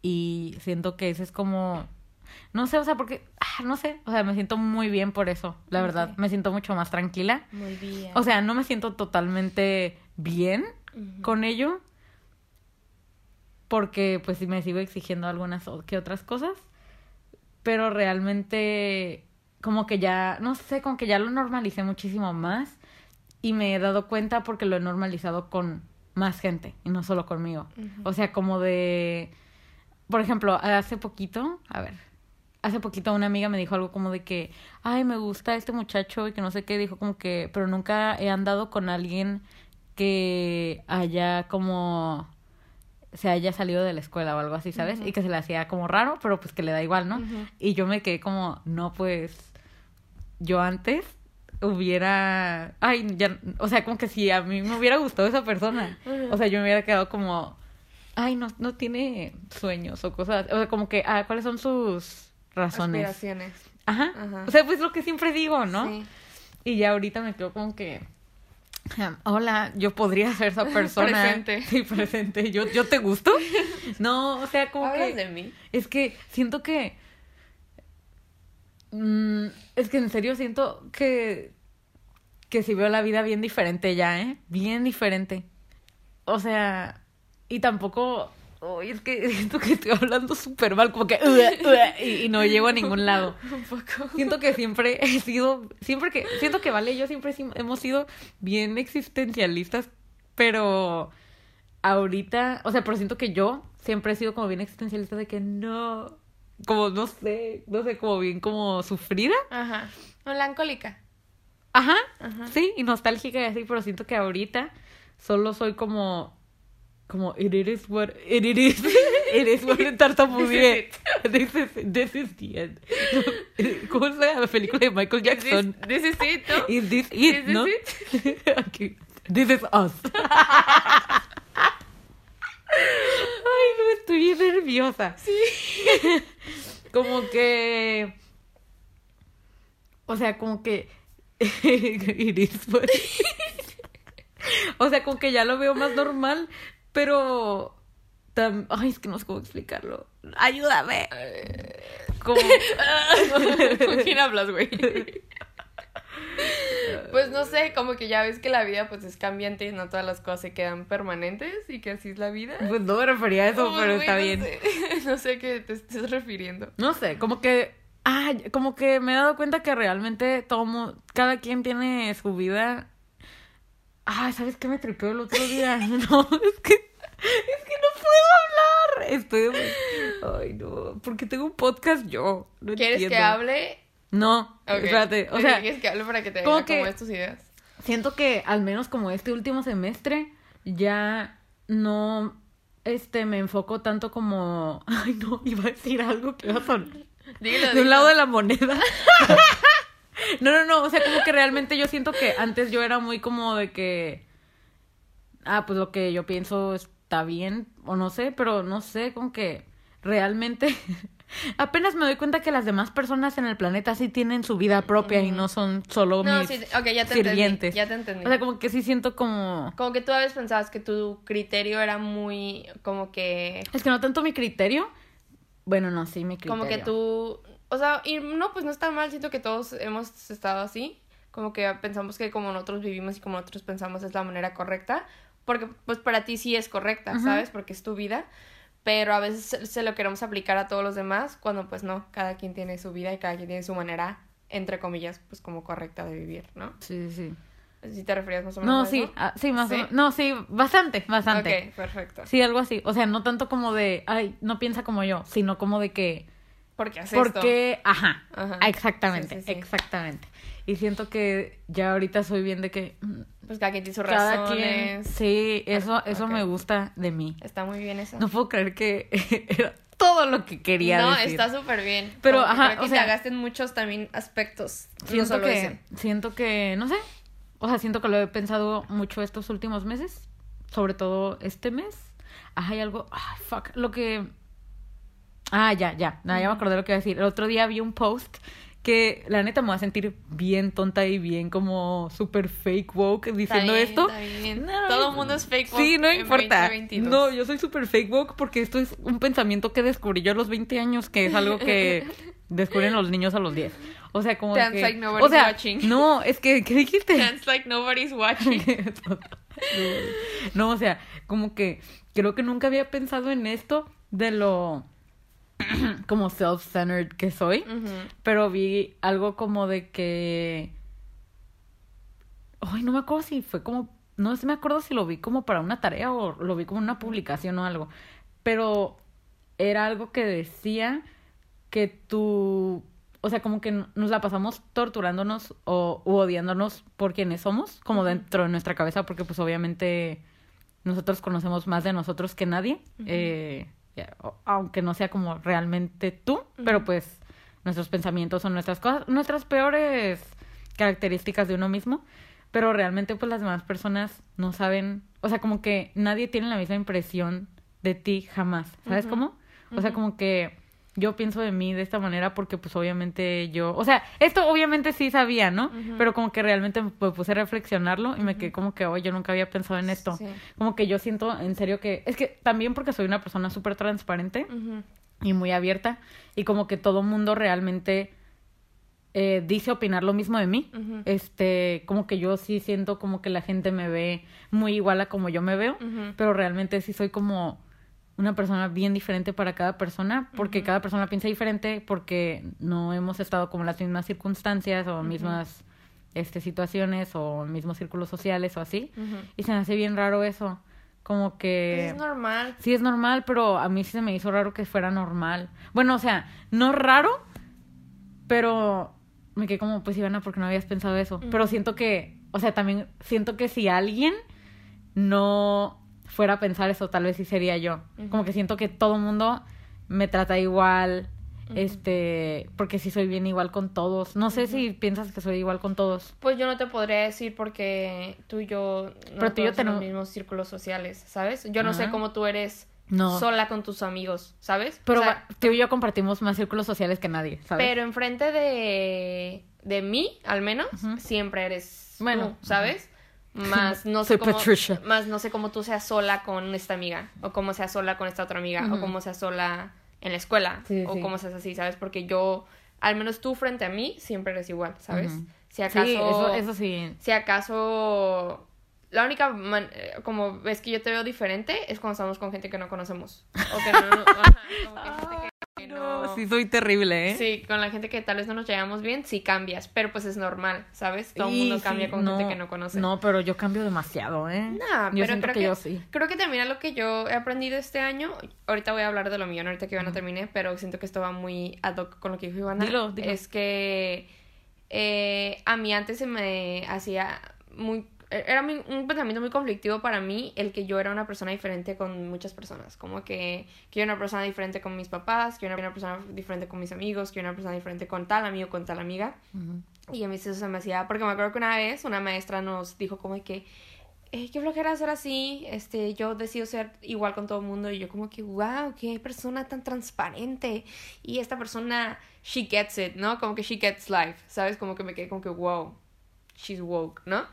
Speaker 2: Y siento que ese es como, no sé, o sea, porque, ah, no sé, o sea, me siento muy bien por eso, la verdad. Me siento mucho más tranquila.
Speaker 1: Muy bien.
Speaker 2: O sea, no me siento totalmente bien con ello. Porque pues sí me sigo exigiendo algunas que otras cosas. Pero realmente como que ya, no sé, como que ya lo normalicé muchísimo más y me he dado cuenta porque lo he normalizado con más gente y no solo conmigo. O sea, como de, por ejemplo, hace poquito, a ver, hace poquito una amiga me dijo algo como de que, ay, me gusta este muchacho y que no sé qué, dijo como que, pero nunca he andado con alguien que haya como se haya salido de la escuela o algo así, ¿sabes? Y que se le hacía como raro, pero pues que le da igual, ¿no? Y yo me quedé como, no, pues yo antes hubiera, ay, ya, o sea, como que si a mí me hubiera gustado esa persona, o sea, yo me hubiera quedado como, ay, no, no tiene sueños o cosas, o sea, como que, ah, ¿cuáles son sus razones?
Speaker 1: Aspiraciones.
Speaker 2: Ajá. O sea, pues lo que siempre digo, ¿no? Sí. Y ya ahorita me quedo como que. Hola, yo podría ser esa persona.
Speaker 1: Presente.
Speaker 2: Sí, presente. ¿Yo, ¿Yo te gusto? No, o sea, como
Speaker 1: Hablas
Speaker 2: que.
Speaker 1: de mí.
Speaker 2: Es que siento que. mm, es que en serio siento que. Que si veo la vida bien diferente ya, ¿eh? Bien diferente. O sea. Y tampoco. Uy, es que siento que estoy hablando súper mal, como que. Y, y no llego a ningún lado.
Speaker 1: Un poco.
Speaker 2: Siento que siempre he sido, siempre que, siento que Vale y yo siempre hemos sido bien existencialistas, pero ahorita, o sea, pero siento que yo siempre he sido como bien existencialista de que no, como no sé, no sé, como bien como sufrida.
Speaker 1: Ajá. Melancólica.
Speaker 2: Ajá,
Speaker 1: Ajá.
Speaker 2: sí, y nostálgica y así, pero siento que ahorita solo soy como, como, it is what, it is, it is what tartamudeé. This is, this is the end. ¿Cómo se llama la película de Michael Jackson?
Speaker 1: This is it, ¿no?
Speaker 2: Is this it,
Speaker 1: Is this
Speaker 2: no? Aquí. This is us. Ay, no, estoy nerviosa.
Speaker 1: Sí.
Speaker 2: Como que. O sea, como que. What- o sea, como que ya lo veo más normal, pero. tam- Ay, es que no sé cómo explicarlo. Ayúdame. Como.
Speaker 1: ¿Con quién hablas, güey? Pues no sé, como que ya ves que la vida pues es cambiante y no todas las cosas se quedan permanentes y que así es la vida.
Speaker 2: Pues no me refería a eso, pero
Speaker 1: güey,
Speaker 2: está
Speaker 1: no
Speaker 2: bien.
Speaker 1: sé. No sé a qué te estés refiriendo.
Speaker 2: No sé, como que. Ah, como que me he dado cuenta que realmente todo cada quien tiene su vida. Ah, ¿sabes qué me tripeó el otro día? No, es que. Es que no puedo hablar. Estoy. Ay, no. Porque tengo un podcast yo. No
Speaker 1: ¿Quieres que hable?
Speaker 2: No,
Speaker 1: Ok.
Speaker 2: espérate. O sea,
Speaker 1: ¿Quieres que hable para que te
Speaker 2: como
Speaker 1: como
Speaker 2: que-
Speaker 1: estas ideas?
Speaker 2: siento que al menos como este último semestre ya no este me enfoco tanto como ay no iba a decir algo que iba a sonar
Speaker 1: Dilo,
Speaker 2: de
Speaker 1: dilo.
Speaker 2: un lado de la moneda no no no o sea como que realmente yo siento que antes yo era muy como de que ah pues lo que yo pienso está bien o no sé pero no sé como que realmente apenas me doy cuenta que las demás personas en el planeta sí tienen su vida propia y no son solo
Speaker 1: No,
Speaker 2: mis
Speaker 1: sí, ok, ya te
Speaker 2: sirvientes.
Speaker 1: entendí. Ya te entendí.
Speaker 2: O sea, como que sí siento como...
Speaker 1: Como que tú a veces pensabas que tu criterio era muy como que
Speaker 2: Es que no tanto mi criterio. Bueno, no, sí, mi criterio.
Speaker 1: como que tú, o sea, y no, pues no está mal, siento que todos hemos estado así, como que pensamos que como nosotros vivimos y como nosotros pensamos es la manera correcta, porque pues para ti sí es correcta. ¿sabes? Porque es tu vida, pero a veces se, lo queremos aplicar a todos los demás, cuando pues no, cada quien tiene su vida y cada quien tiene su manera, entre comillas, pues como correcta de vivir, ¿no?
Speaker 2: Sí, sí.
Speaker 1: Si te referías más o menos
Speaker 2: No,
Speaker 1: a
Speaker 2: sí,
Speaker 1: eso?
Speaker 2: ah, sí, más
Speaker 1: ¿Sí?
Speaker 2: o menos. No, sí, bastante, bastante.
Speaker 1: Ok, perfecto.
Speaker 2: Sí, algo así. O sea, no tanto como de, ay, no piensa como yo, sino como de que,
Speaker 1: Porque haces
Speaker 2: ¿por
Speaker 1: esto.
Speaker 2: qué? Ajá,
Speaker 1: Ajá.
Speaker 2: exactamente,
Speaker 1: Sí, sí, sí.
Speaker 2: exactamente. Y siento que ya ahorita soy bien de que mm,
Speaker 1: Pues cada quien tiene sus
Speaker 2: cada
Speaker 1: razones.
Speaker 2: quien... Sí, eso, eso
Speaker 1: Ok.
Speaker 2: me gusta de mí.
Speaker 1: Está muy bien eso.
Speaker 2: No puedo creer que era todo lo que quería
Speaker 1: no,
Speaker 2: decir.
Speaker 1: está súper bien.
Speaker 2: Pero,
Speaker 1: Como
Speaker 2: ajá,
Speaker 1: creo que
Speaker 2: o sea-
Speaker 1: te en muchos también aspectos. no
Speaker 2: Siento
Speaker 1: solo
Speaker 2: que,
Speaker 1: ese.
Speaker 2: siento que, no sé, o sea, siento que lo he pensado mucho estos últimos meses, sobre todo este mes. Ah, hay algo, ah, fuck, lo que... Ah, ya, ya, no, ya me acordé lo que iba a decir. El otro día vi un post que la neta me va a sentir bien tonta y bien como super fake woke diciendo
Speaker 1: bien,
Speaker 2: esto. No,
Speaker 1: Todo el mundo es fake
Speaker 2: Sí,
Speaker 1: woke
Speaker 2: no
Speaker 1: en
Speaker 2: importa.
Speaker 1: 2022.
Speaker 2: No, yo soy super fake woke porque esto es un pensamiento que descubrí yo a los 20 años, que es algo que descubren los niños a los 10. O sea, como
Speaker 1: Dance
Speaker 2: que...
Speaker 1: like nobody's
Speaker 2: o sea,
Speaker 1: watching.
Speaker 2: no, es que, ¿qué dijiste?
Speaker 1: Dance like nobody's watching.
Speaker 2: no, o sea, como que creo que nunca había pensado en esto de lo como self-centered que soy, pero vi algo como de que ay, no me acuerdo si fue como no sé, me acuerdo si lo vi como para una tarea o lo vi como una publicación o algo, pero era algo que decía que tú, o sea, como que nos la pasamos torturándonos o u odiándonos por quienes somos, como dentro de nuestra cabeza, porque pues obviamente nosotros conocemos más de nosotros que nadie, eh, aunque no sea como realmente tú, pero pues nuestros pensamientos son nuestras cosas, nuestras peores características de uno mismo, pero realmente pues las demás personas no saben, o sea, como que nadie tiene la misma impresión de ti jamás, ¿sabes cómo? O sea, como que yo pienso de mí de esta manera porque pues obviamente yo, o sea, esto obviamente sí sabía, ¿no? Pero como que realmente me puse a reflexionarlo y me quedé como que, oye, yo nunca había pensado en esto. Como que yo siento en serio que, es que también porque soy una persona súper transparente y muy abierta y como que todo mundo realmente eh, dice opinar lo mismo de mí. Este, como que yo sí siento como que la gente me ve muy igual a como yo me veo, pero realmente sí soy como una persona bien diferente para cada persona, porque cada persona piensa diferente, porque no hemos estado como en las mismas circunstancias o mismas este, situaciones o mismos círculos sociales o así. Y se me hace bien raro eso. Como que...
Speaker 1: Es normal.
Speaker 2: Sí, es normal, pero a mí sí se me hizo raro que fuera normal. Bueno, o sea, no raro, pero me quedé como, pues Ivana, porque no habías pensado eso. Pero siento que, o sea, también siento que si alguien no fuera a pensar eso, tal vez sí sería yo. Como que siento que todo el mundo me trata igual, este, porque sí soy bien igual con todos. No sé si piensas que soy igual con todos.
Speaker 1: Pues yo no te podría decir porque tú y yo no Pero tú y yo tenemos los mismos círculos sociales, ¿sabes? Yo no sé cómo tú eres sola con tus amigos, ¿sabes?
Speaker 2: Pero tú y yo compartimos más círculos sociales que nadie, ¿sabes?
Speaker 1: Pero enfrente de de mí, al menos, siempre eres bueno, ¿sabes? Más no sé cómo, más no sé cómo tú seas sola con esta amiga o cómo seas sola con esta otra amiga o cómo seas sola en la escuela o cómo seas así, ¿sabes? Porque yo al menos tú frente a mí siempre eres igual, ¿sabes? Si acaso
Speaker 2: eso, eso sí.
Speaker 1: Si acaso la única como ves que yo te veo diferente es cuando estamos con gente que no conocemos o que no,
Speaker 2: como no, sí soy terrible, ¿eh?
Speaker 1: Sí, con la gente que tal vez no nos llevamos bien, sí cambias, pero pues es normal, ¿sabes? Todo el mundo cambia con gente que no conoce.
Speaker 2: No, pero yo cambio demasiado, ¿eh?
Speaker 1: No, pero creo que, yo sí. Creo que también lo que yo he aprendido este año, ahorita voy a hablar de lo mío, ahorita que Ivana termine, pero siento que esto va muy ad hoc con lo que dijo Ivana.
Speaker 2: Dilo, dilo.
Speaker 1: Es que eh, a mí antes se me hacía muy era un pensamiento muy conflictivo para mí el que yo era una persona diferente con muchas personas. Como que, que yo era una persona diferente con mis papás, que yo era una persona diferente con mis amigos, que yo era una persona diferente con tal amigo, con tal amiga. Y a mí eso se me hacía, porque me acuerdo que una vez una maestra nos dijo como que, eh, qué flojera ser así, este, yo decido ser igual con todo el mundo y yo como que, wow, qué persona tan transparente y esta persona, she gets it, ¿no? Como que she gets life, ¿sabes? Como que me quedé como que, wow, she's woke, ¿no?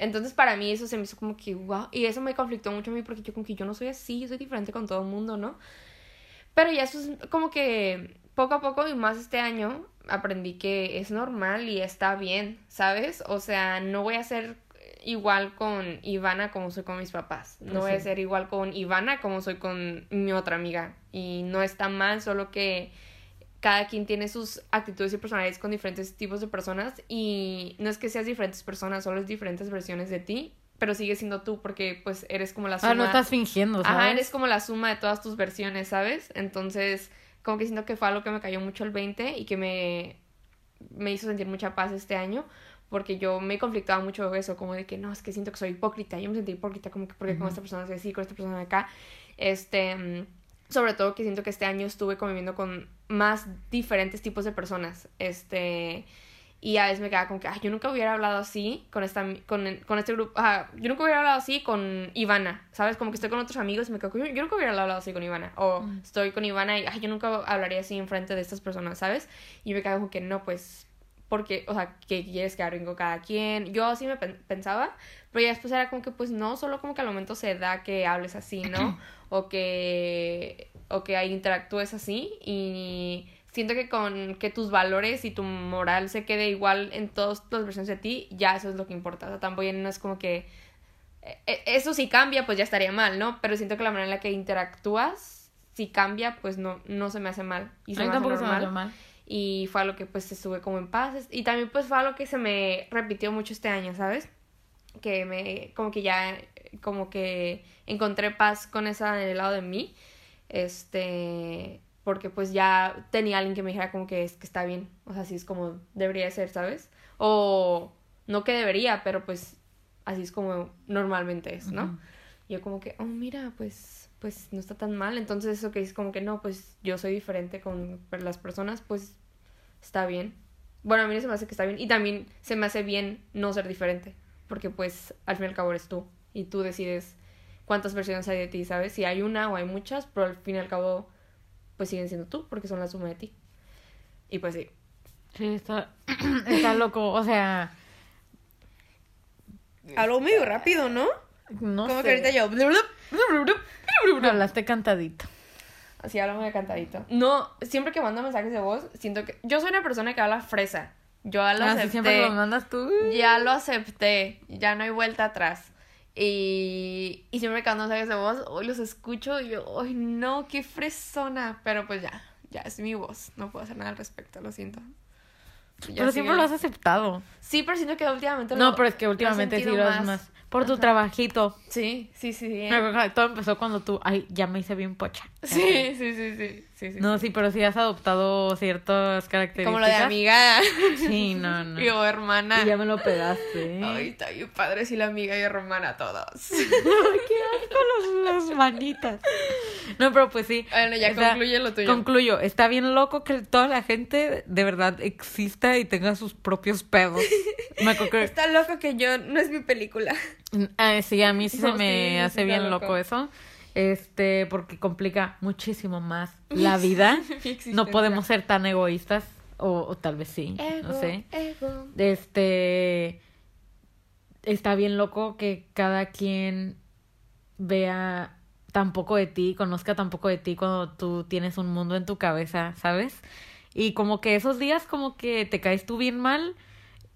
Speaker 1: Entonces para mí eso se me hizo como que, wow, y eso me conflictó mucho a mí porque yo como que yo no soy así, yo soy diferente con todo el mundo, ¿no? Pero ya eso es como que poco a poco y más este año aprendí que es normal y está bien, ¿sabes? O sea, no voy a ser igual con Ivana como soy con mis papás. No voy a ser igual con Ivana como soy con mi otra amiga. Y no está mal, solo que cada quien tiene sus actitudes y personalidades con diferentes tipos de personas y no es que seas diferentes personas, solo es diferentes versiones de ti, pero sigues siendo tú porque pues eres como la suma.
Speaker 2: Ah, no estás fingiendo, ¿sabes?
Speaker 1: Ajá, eres como la suma de todas tus versiones, ¿sabes? Entonces, como que siento que fue algo que me cayó mucho el 20 y que me, me hizo sentir mucha paz este año porque yo me conflictaba mucho eso, como de que no, es que siento que soy hipócrita, yo me sentí hipócrita como que porque con esta persona soy así, con esta persona de acá, este mm, sobre todo que siento que este año estuve conviviendo con más diferentes tipos de personas. Este. Y a veces me quedaba como que, yo nunca hubiera hablado así con, esta, con, con este grupo. yo nunca hubiera hablado así con Ivana, ¿sabes? Como que estoy con otros amigos y me quedo, yo, yo nunca hubiera hablado así con Ivana. O mm. estoy con Ivana y, yo nunca hablaría así enfrente de estas personas, ¿sabes? Y me quedaba como que, no, pues, porque, o sea, que quieres quedar bien con cada quien. Yo así me pensaba, pero ya después era como que, pues, no, solo como que al momento se da que hables así, ¿no? o que o que interactúes así y siento que con que tus valores y tu moral se quede igual en todas las versiones de ti, ya eso es lo que importa. O sea, tampoco no es como que e, e, eso si cambia, pues ya estaría mal, ¿no? Pero siento que la manera en la que interactúas, si cambia, pues no, no se me hace mal. Y se me hace normal. mal. Y fue algo que pues estuve como en paz. Y también pues fue algo que se me repitió mucho este año, ¿sabes? Que me, como que ya, como que encontré paz con esa en el lado de mí este, porque pues ya tenía alguien que me dijera como que es que está bien, o sea, así es como debería ser, ¿sabes? O no que debería, pero pues así es como normalmente es, ¿no? yo como que, oh, mira, pues pues no está tan mal, entonces eso que es como que no, pues yo soy diferente con las personas, pues está bien. Bueno, a mí se me hace que está bien y también se me hace bien no ser diferente, porque pues al fin y al cabo eres tú y tú decides cuántas versiones hay de ti, ¿sabes? Si hay una o hay muchas, pero al fin y al cabo, pues siguen siendo tú, porque son la suma de ti. Y pues sí.
Speaker 2: Sí, está, está loco. O sea,
Speaker 1: Hablo medio rápido, ¿no?
Speaker 2: no
Speaker 1: Como
Speaker 2: sé.
Speaker 1: que ahorita yo.
Speaker 2: Hablaste cantadito.
Speaker 1: Así hablo medio cantadito. No, siempre que mando mensajes de voz, siento que. Yo soy una persona que habla fresa. Yo ya lo
Speaker 2: Ah, sí,
Speaker 1: acepté.
Speaker 2: siempre lo mandas tú.
Speaker 1: Ya lo acepté. Ya no hay vuelta atrás. Y, y siempre que mando mensajes de voz, hoy los escucho y yo, ¡ay no! ¡Qué fresona! Pero pues ya, ya es mi voz. No puedo hacer nada al respecto, lo siento. Ya
Speaker 2: Pero siempre lo has aceptado.
Speaker 1: Sí, pero siento que últimamente
Speaker 2: No,
Speaker 1: lo-
Speaker 2: pero es que
Speaker 1: lo
Speaker 2: últimamente sí lo haces más. Por tu
Speaker 1: Ajá.
Speaker 2: trabajito.
Speaker 1: Sí, sí, sí.
Speaker 2: Todo empezó cuando tú, ay, ya me hice bien pocha.
Speaker 1: Sí, sí, sí, sí, sí, sí.
Speaker 2: No, sí, pero sí has adoptado ciertas características.
Speaker 1: Como lo de amiga
Speaker 2: Sí, no, no.
Speaker 1: y o hermana.
Speaker 2: Y ya me lo pegaste.
Speaker 1: Ay, está bien padre si la amiga y hermana todos.
Speaker 2: qué asco los- las manitas. No, pero pues sí.
Speaker 1: Bueno, ya concluye lo tuyo.
Speaker 2: Concluyo. Está bien loco que toda la gente de verdad exista y tenga sus propios pedos. Me que...
Speaker 1: Está loco que yo, no es mi película.
Speaker 2: Ah, sí, a mí sí
Speaker 1: No,
Speaker 2: se me
Speaker 1: sí,
Speaker 2: hace bien
Speaker 1: loco.
Speaker 2: loco eso. Este, porque complica muchísimo más la vida. No podemos ser tan egoístas. O, o tal vez sí.
Speaker 1: Ego,
Speaker 2: no sé.
Speaker 1: ego.
Speaker 2: Este. Está bien loco que cada quien vea tan poco de ti, conozca tan poco de ti cuando tú tienes un mundo en tu cabeza, ¿sabes? Y como que esos días como que te caes tú bien mal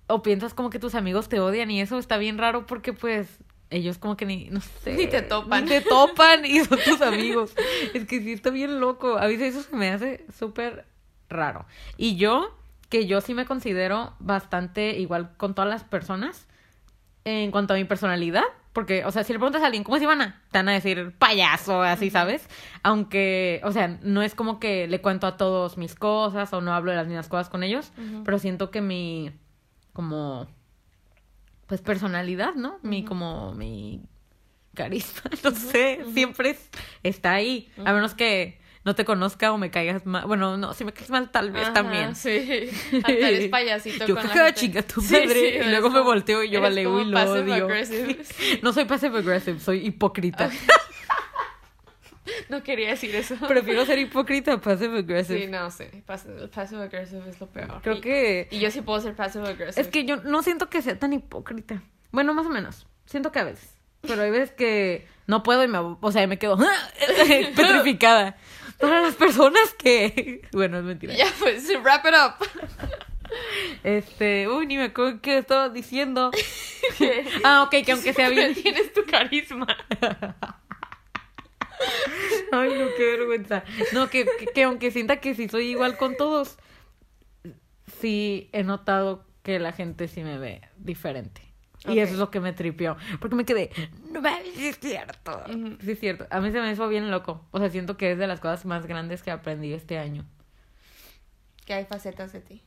Speaker 2: o piensas como que tus amigos te odian y eso está bien raro porque pues ellos como que ni, no sé.
Speaker 1: Ni te topan.
Speaker 2: Ni te topan y son tus amigos. Es que sí está bien loco. A veces eso se me hace súper raro. Y yo, que yo sí me considero bastante igual con todas las personas en cuanto a mi personalidad. Porque, o sea, si le preguntas a alguien, ¿cómo es Ivana? Te van a decir payaso, así, ¿sabes? Aunque, o sea, no es como que le cuento a todos mis cosas o no hablo de las mismas cosas con ellos, pero siento que mi, como, pues personalidad, ¿no? Mi, como, mi carisma, no sé, siempre es- está ahí. A menos que no te conozca o me caigas mal. Bueno, no, si me caes mal, tal vez
Speaker 1: Ajá,
Speaker 2: también.
Speaker 1: Sí. Hasta eres payasito
Speaker 2: Yo
Speaker 1: con
Speaker 2: creo
Speaker 1: la
Speaker 2: que tu
Speaker 1: Sí,
Speaker 2: madre.
Speaker 1: sí,
Speaker 2: y luego me volteo y yo vale, uy, lo odio. No soy passive aggressive, soy hipócrita.
Speaker 1: No quería decir eso.
Speaker 2: Prefiero ser hipócrita a passive aggressive.
Speaker 1: Sí, no sé. Passive, passive aggressive es lo peor.
Speaker 2: Creo
Speaker 1: Y-
Speaker 2: que
Speaker 1: Y yo sí puedo ser passive aggressive.
Speaker 2: es que yo no siento que sea tan hipócrita. Bueno, más o menos. Siento que a veces. Pero hay veces que no puedo y me, o sea, me quedo petrificada. Para las personas que, bueno, es mentira.
Speaker 1: Ya, pues, wrap it up.
Speaker 2: Este, uy, ni me acuerdo qué estaba diciendo. ah, ok, que aunque sea bien
Speaker 1: Tienes tu carisma.
Speaker 2: Ay, no, qué vergüenza. No, que, que, que aunque sienta que sí soy igual con todos, sí he notado que la gente sí me ve diferente. Y eso es lo que me tripió. Porque me quedé, no mames, sí es cierto.
Speaker 1: Ujú.
Speaker 2: Sí es cierto. A mí se me hizo bien loco. O sea, siento que es de las cosas más grandes que aprendí este año.
Speaker 1: Que hay facetas de ti.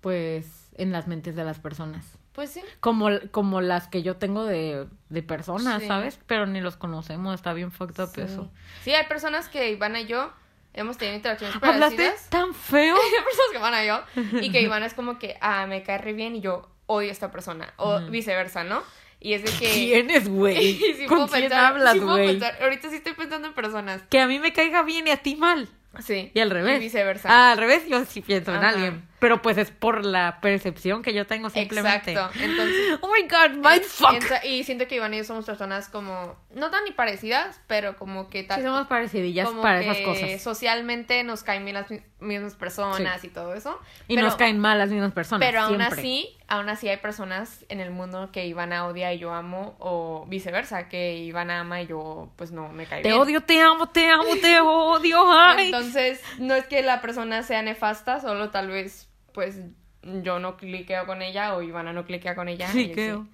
Speaker 2: Pues en las mentes de las personas.
Speaker 1: Pues sí.
Speaker 2: Como, como las que yo tengo de, de personas,
Speaker 1: Sí.
Speaker 2: ¿sabes? Pero ni los conocemos. Está bien fucked up
Speaker 1: Sí.
Speaker 2: eso.
Speaker 1: Sí, hay personas que Ivana y yo hemos tenido interacciones
Speaker 2: ¿Hablaste
Speaker 1: parecidas.
Speaker 2: tan feo?
Speaker 1: Hay personas que Ivana y yo. Y que Ivana es como que, ah, me cae re bien y yo odio a esta persona. O viceversa, ¿no? Y es de que...
Speaker 2: ¿Quién es, güey?
Speaker 1: Sí
Speaker 2: ¿Con quién
Speaker 1: pensar-
Speaker 2: hablas, güey?
Speaker 1: pensar- Ahorita sí estoy pensando en personas.
Speaker 2: Que a mí me caiga bien y a ti mal.
Speaker 1: Sí.
Speaker 2: Y al revés.
Speaker 1: Y viceversa.
Speaker 2: Ah, al revés, yo sí pienso en alguien. Pero pues es por la percepción que yo tengo simplemente.
Speaker 1: Exacto. Entonces...
Speaker 2: Oh my god, mindfuck.
Speaker 1: Entra- Y siento que Ivana y yo somos personas como, no tan ni parecidas, pero como que tal.
Speaker 2: Sí, somos parecidillas
Speaker 1: como
Speaker 2: para
Speaker 1: que
Speaker 2: esas cosas.
Speaker 1: socialmente nos caen bien las mi- mismas personas y todo eso.
Speaker 2: Y
Speaker 1: pero,
Speaker 2: nos caen mal las mismas personas.
Speaker 1: Pero aún así, aún así hay personas en el mundo que Ivana odia y yo amo, o viceversa, que Ivana ama y yo pues no me cae
Speaker 2: Te
Speaker 1: bien.
Speaker 2: odio, te amo, te amo, te odio. Ay.
Speaker 1: Entonces, no es que la persona sea nefasta, solo tal vez pues yo no cliqueo con ella o Ivana no cliquea con ella. y
Speaker 2: Cliqueo.
Speaker 1: así.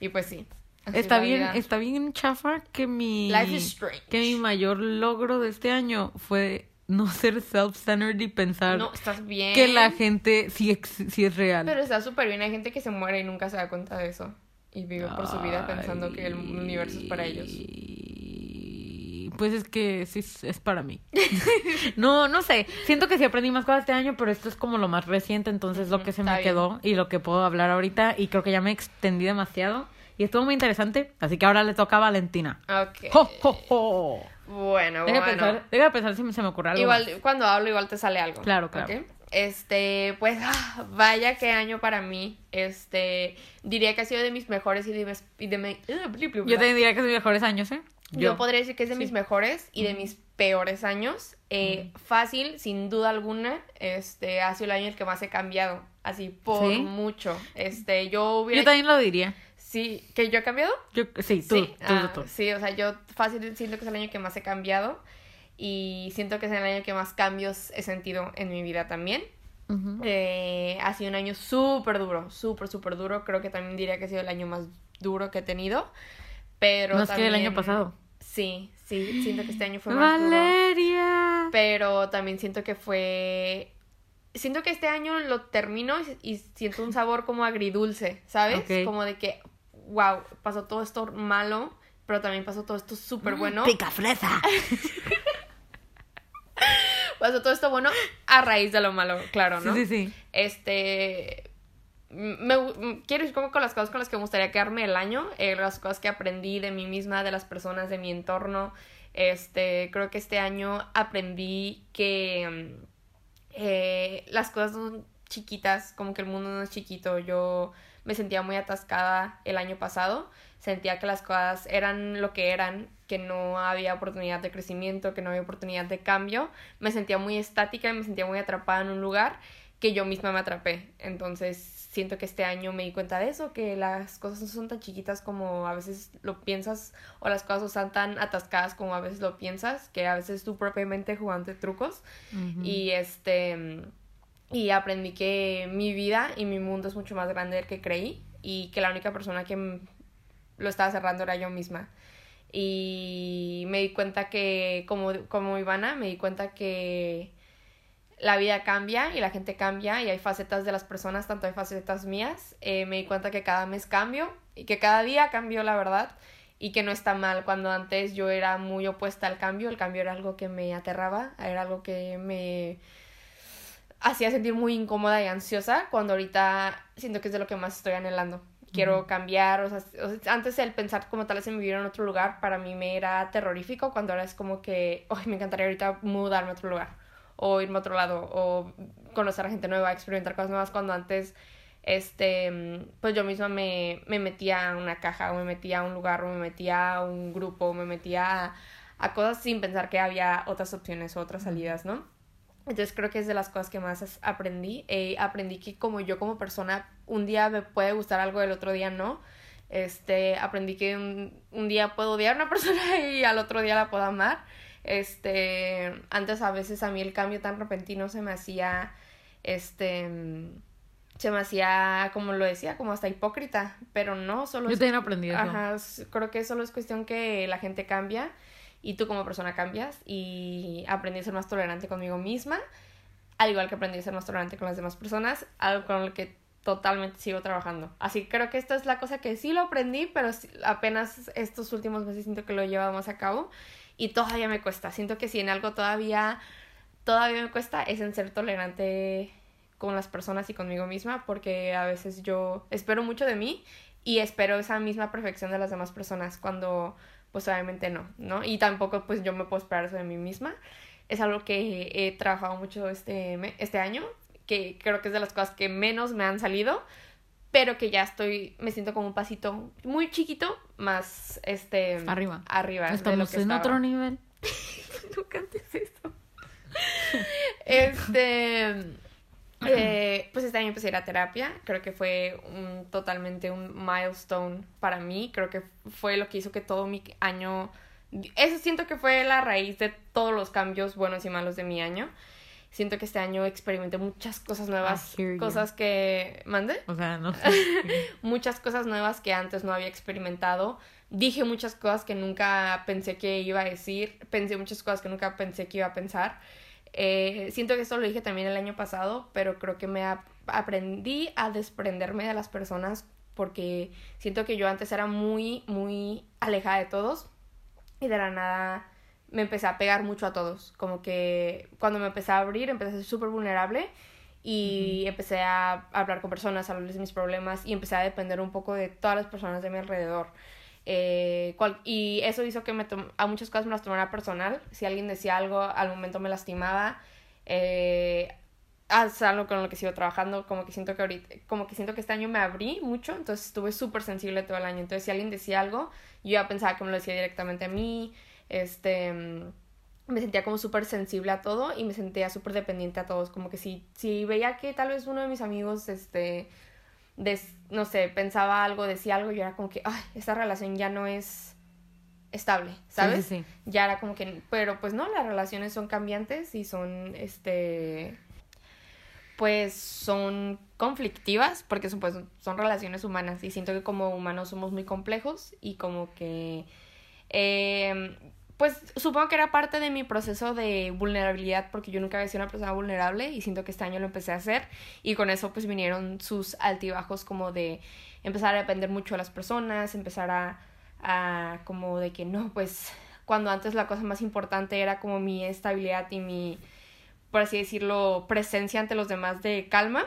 Speaker 1: Y pues sí.
Speaker 2: Está bien,
Speaker 1: vida.
Speaker 2: está bien chafa que mi
Speaker 1: Life is strange.
Speaker 2: que mi mayor logro de este año fue no ser self-centered y pensar
Speaker 1: No, estás bien.
Speaker 2: que la gente sí, sí es real.
Speaker 1: Pero está súper bien. Hay gente que se muere y nunca se da cuenta de eso. Y vive por su vida pensando que el universo es para ellos.
Speaker 2: Pues es que sí es para mí. no, no sé. Siento que sí aprendí más cosas este año, pero esto es como lo más reciente, entonces lo que se
Speaker 1: Está
Speaker 2: me
Speaker 1: bien.
Speaker 2: quedó y lo que puedo hablar ahorita. Y creo que ya me extendí demasiado. y estuvo muy interesante, así que ahora le toca a Valentina.
Speaker 1: Ok.
Speaker 2: ¡Jo, jo, jo!
Speaker 1: Bueno,
Speaker 2: Deja,
Speaker 1: bueno.
Speaker 2: pensar, deja pensar si se me ocurre algo.
Speaker 1: Igual,
Speaker 2: más.
Speaker 1: cuando hablo, igual te sale algo.
Speaker 2: Claro, claro.
Speaker 1: Este, pues, ah, vaya qué año para mí. Este, diría que ha sido de mis mejores y de mis... Y de uh, bli,
Speaker 2: Yo te diría que es mis mejores años, ¿eh?
Speaker 1: Yo podría decir que es de
Speaker 2: Sí.
Speaker 1: mis mejores y de mis peores años. Eh, Fácil, sin duda alguna, este, ha sido el año en el que más he cambiado. Así, por
Speaker 2: ¿Sí?
Speaker 1: mucho. Este, yo hubiera...
Speaker 2: Yo también lo diría.
Speaker 1: Sí, ¿que yo he cambiado?
Speaker 2: Yo, sí, tú,
Speaker 1: sí.
Speaker 2: tú,
Speaker 1: Ah,
Speaker 2: tú.
Speaker 1: sí, o sea, yo fácil siento que es el año que más he cambiado. Y siento que es el año que más cambios he sentido en mi vida también. Eh, ha sido un año súper duro, súper, súper duro. Creo que también diría que ha sido el año más duro que he tenido. Pero
Speaker 2: Más que el año
Speaker 1: también-
Speaker 2: pasado.
Speaker 1: Sí, sí, siento que este año fue más duro.
Speaker 2: Valeria.
Speaker 1: Pero también siento que fue... Siento que este año lo termino y, siento un sabor como agridulce, ¿sabes? Como de que, wow, pasó todo esto malo, pero también pasó todo esto súper bueno.
Speaker 2: Pica fresa.
Speaker 1: Pasó todo esto bueno a raíz de lo malo, claro, ¿no?
Speaker 2: Sí, sí, sí.
Speaker 1: Este. Me, quiero ir como con las cosas con las que me gustaría quedarme el año, eh, las cosas que aprendí de mí misma, de las personas, de mi entorno. Este, creo que este año aprendí que mm, eh, las cosas son chiquitas, como que el mundo no es chiquito. Yo me sentía muy atascada el año pasado, sentía que las cosas eran lo que eran, que no había oportunidad de crecimiento, que no había oportunidad de cambio. Me sentía muy estática y me sentía muy atrapada en un lugar que yo misma me atrapé. Entonces siento que este año me di cuenta de eso, que las cosas no son tan chiquitas como a veces lo piensas o las cosas no están tan atascadas como a veces lo piensas, que a veces tú propiamente jugando trucos. Y este y aprendí que mi vida y mi mundo es mucho más grande del que creí y que la única persona que lo estaba cerrando era yo misma. Y me di cuenta que, como, como Ivana, me di cuenta que la vida cambia y la gente cambia y hay facetas de las personas, tanto hay facetas mías. Eh, me di cuenta que cada mes cambio y que cada día cambio, la verdad, y que no está mal. Cuando antes yo era muy opuesta al cambio, el cambio era algo que me aterraba, era algo que me hacía sentir muy incómoda y ansiosa, cuando ahorita siento que es de lo que más estoy anhelando. Quiero cambiar, o sea, o sea, antes el pensar como tal vez en vivir en otro lugar para mí me era terrorífico, cuando ahora es como que, ay, me encantaría ahorita mudarme a otro lugar, o irme a otro lado, o conocer a gente nueva, experimentar cosas nuevas, cuando antes, este, pues yo misma me, me metía a una caja, o me metía a un lugar, o me metía a un grupo, o me metía a, cosas sin pensar que había otras opciones o otras salidas, ¿no? Entonces creo que es de las cosas que más aprendí. Eh, aprendí que como yo como persona, un día me puede gustar algo, el otro día no. Este, aprendí que un, un día puedo odiar a una persona y al otro día la puedo amar. Este, antes a veces a mí el cambio tan repentino se me hacía, este, se me hacía, como lo decía, como hasta hipócrita, pero no, solo
Speaker 2: Yo
Speaker 1: es-
Speaker 2: también aprendí eso.
Speaker 1: Ajá, creo que solo es cuestión que la gente cambia y tú como persona cambias y aprendí a ser más tolerante conmigo misma, al igual que aprendí a ser más tolerante con las demás personas, algo con lo que totalmente sigo trabajando. Así que creo que esta es la cosa que sí lo aprendí, pero apenas estos últimos meses siento que lo más a cabo y todavía me cuesta. Siento que si en algo todavía todavía me cuesta es en ser tolerante con las personas y conmigo misma, porque a veces yo espero mucho de mí y espero esa misma perfección de las demás personas cuando pues obviamente no, ¿no? Y tampoco pues yo me puedo esperar eso de mí misma. Es algo que he trabajado mucho este, este año, que creo que es de las cosas que menos me han salido, pero que ya estoy, me siento como un pasito muy chiquito, más este...
Speaker 2: Arriba.
Speaker 1: Arriba. de lo
Speaker 2: Estamos
Speaker 1: que
Speaker 2: en
Speaker 1: estaba.
Speaker 2: otro nivel.
Speaker 1: No cantes eso. Este. eh, pues este año empecé a ir a terapia. Creo que fue un, totalmente un milestone para mí. Creo que fue lo que hizo que todo mi año. Eso siento que fue la raíz de todos los cambios buenos y malos de mi año. Siento que este año experimenté muchas cosas nuevas. Cosas que. ¿Mande?
Speaker 2: O sea, no sé.
Speaker 1: muchas cosas nuevas que antes no había experimentado. Dije muchas cosas que nunca pensé que iba a decir. Pensé muchas cosas que nunca pensé que iba a pensar. Eh, siento que esto lo dije también el año pasado, pero creo que me ap- aprendí a desprenderme de las personas porque siento que yo antes era muy, muy alejada de todos y de la nada me empecé a pegar mucho a todos. Como que cuando me empecé a abrir, empecé a ser súper vulnerable y empecé a hablar con personas, a hablarles de mis problemas y empecé a depender un poco de todas las personas de mi alrededor. Eh, cual, y eso hizo que me a muchas cosas me las tomara personal. Si alguien decía algo, al momento me lastimaba. Eh, es algo con lo que sigo trabajando, como que siento que ahorita, como que siento que este año me abrí mucho, entonces estuve súper sensible todo el año. Entonces, si alguien decía algo, yo ya pensaba que me lo decía directamente a mí, este, me sentía como súper sensible a todo y me sentía súper dependiente a todos, como que si, si veía que tal vez uno de mis amigos, este, no sé, pensaba algo, decía algo, yo era como que, ay, esta relación ya no es estable, ¿sabes? Sí, sí, Ya era como que, pero pues no, las relaciones son cambiantes y son, este, pues son conflictivas porque son, pues, son relaciones humanas y siento que como humanos somos muy complejos y como que eh, pues supongo que era parte de mi proceso de vulnerabilidad porque yo nunca había sido una persona vulnerable y siento que este año lo empecé a hacer y con eso pues vinieron sus altibajos como de empezar a depender mucho de las personas, empezar a, a como de que no, pues cuando antes la cosa más importante era como mi estabilidad y mi, por así decirlo, presencia ante los demás de calma.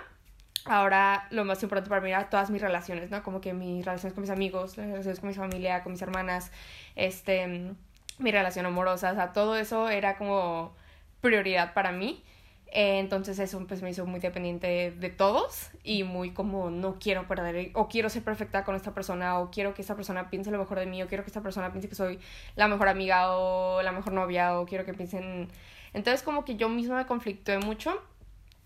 Speaker 1: Ahora lo más importante para mí era todas mis relaciones, ¿no? Como que mis relaciones con mis amigos, las relaciones con mi familia, con mis hermanas, este, mi relación amorosa, o sea, todo eso era como prioridad para mí. Eh, entonces eso pues me hizo muy dependiente de todos y muy como no quiero perder o quiero ser perfecta con esta persona o quiero que esta persona piense lo mejor de mí o quiero que esta persona piense que soy la mejor amiga o la mejor novia o quiero que piensen... Entonces como que yo misma me conflictué mucho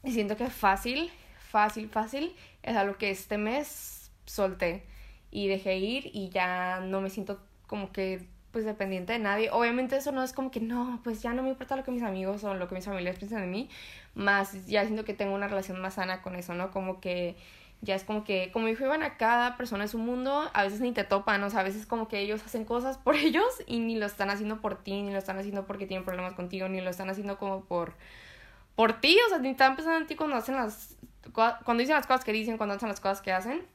Speaker 1: y siento que fácil, fácil, fácil es algo que este mes solté y dejé ir y ya no me siento como que pues dependiente de nadie. Obviamente eso no es como que no, pues ya no me importa lo que mis amigos o lo que mis familiares piensan de mí, más ya siento que tengo una relación más sana con eso, ¿no? Como que ya es como que, como dijo Iván, a cada persona es un mundo, a veces ni te topan, o sea, a veces como que ellos hacen cosas por ellos y ni lo están haciendo por ti, ni lo están haciendo porque tienen problemas contigo, ni lo están haciendo como por por ti, o sea, ni están pensando en ti cuando hacen las cuando dicen las cosas que dicen, cuando hacen las cosas que hacen.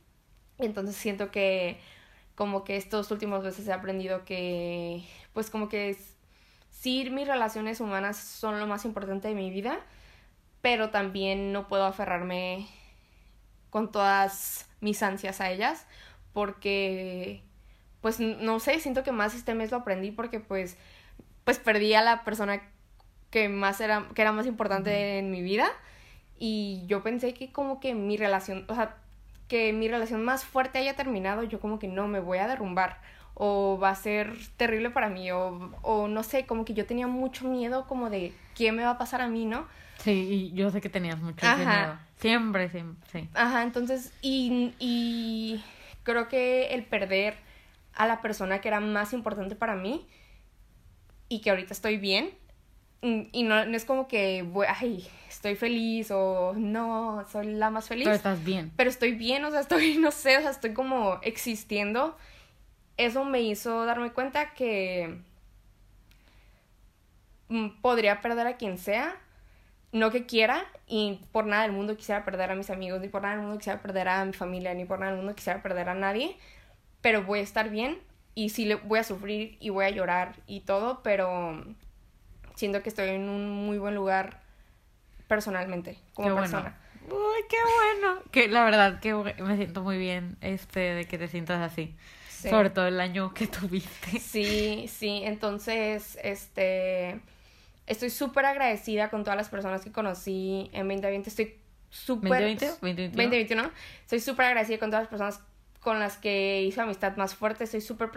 Speaker 1: Entonces siento que como que estos últimos veces he aprendido que, pues como que sí, mis relaciones humanas son lo más importante de mi vida, pero también no puedo aferrarme con todas mis ansias a ellas, porque, pues no sé, siento que más este mes lo aprendí porque pues, pues perdí a la persona que más era, que era más importante en mi vida y yo pensé que como que mi relación, o sea, que mi relación más fuerte haya terminado, yo como que no me voy a derrumbar o va a ser terrible para mí o, o no sé, como que yo tenía mucho miedo como de qué me va a pasar a mí, ¿no?
Speaker 2: Sí, y yo sé que tenías mucho miedo. Siempre, siempre, sí.
Speaker 1: Ajá, entonces, y, y creo que el perder a la persona que era más importante para mí y que ahorita estoy bien, y no, no es como que, voy, ay, estoy feliz o no, soy la más feliz.
Speaker 2: Pero estás bien.
Speaker 1: Pero estoy bien, o sea, estoy, no sé, o sea, estoy como existiendo. Eso me hizo darme cuenta que mm, podría perder a quien sea, no que quiera, y por nada del mundo quisiera perder a mis amigos, ni por nada del mundo quisiera perder a mi familia, ni por nada del mundo quisiera perder a nadie, pero voy a estar bien y sí le voy a sufrir y voy a llorar y todo, pero siento que estoy en un muy buen lugar personalmente, como persona.
Speaker 2: Uy, qué bueno. Que la verdad que me siento muy bien este de que te sientas así. Sobre todo el año que tuviste.
Speaker 1: Sí, sí, entonces este estoy súper agradecida con todas las personas que conocí en 2020. Estoy súper
Speaker 2: 2020, 2021.
Speaker 1: 2021. Estoy súper agradecida con todas las personas con las que hice amistad más fuerte. Estoy súper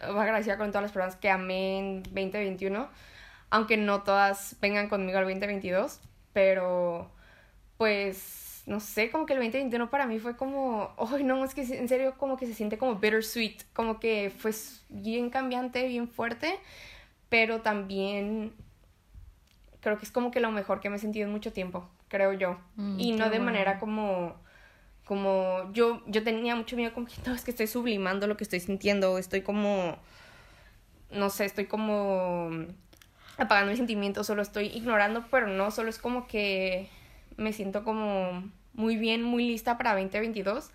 Speaker 1: agradecida con todas las personas que amé en 2021 aunque no todas vengan conmigo al 2022, pero pues no sé, como que el 2021 para mí fue como, ay no, es que en serio como que se siente como bittersweet, como que fue bien cambiante, bien fuerte, pero también creo que es como que lo mejor que me he sentido en mucho tiempo, creo yo, mm, y no de manera como como yo yo tenía mucho miedo como que no, es que estoy sublimando lo que estoy sintiendo, estoy como no sé, estoy como apagando mis sentimientos, solo estoy ignorando, pero no, solo es como que me siento como muy bien, muy lista para 2022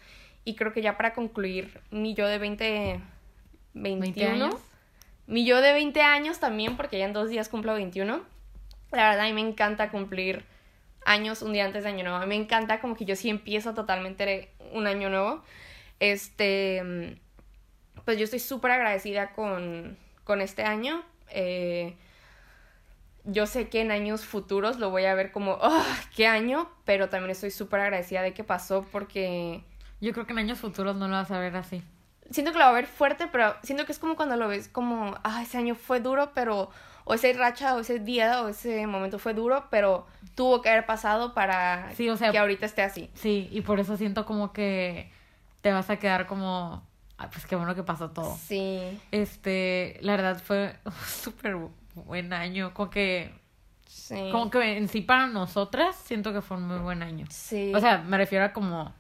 Speaker 1: y creo que ya para concluir mi yo de 20, 21, mi yo de 20 años también, porque ya en dos días cumplo 21, la verdad a mí me encanta cumplir años un día antes de Año Nuevo. A mí me encanta como que yo sí empiezo totalmente un año nuevo. Este, pues yo estoy súper agradecida con, con este año. Eh, yo sé que en años futuros lo voy a ver como, oh, qué año, pero también estoy súper agradecida de que pasó porque...
Speaker 2: Yo creo que en años futuros no lo vas a ver así.
Speaker 1: Siento que lo va a ver fuerte, pero siento que es como cuando lo ves como, ah, ese año fue duro, pero, o ese racha, o ese día, o ese momento fue duro, pero tuvo que haber pasado para
Speaker 2: sí, o sea,
Speaker 1: que ahorita esté así.
Speaker 2: Sí, y por eso siento como que te vas a quedar como, ah, pues qué bueno que pasó todo.
Speaker 1: Sí.
Speaker 2: Este, la verdad fue súper buen año, como que
Speaker 1: Sí.
Speaker 2: Como que en sí para nosotras siento que fue un muy buen año.
Speaker 1: Sí.
Speaker 2: O sea, me refiero a como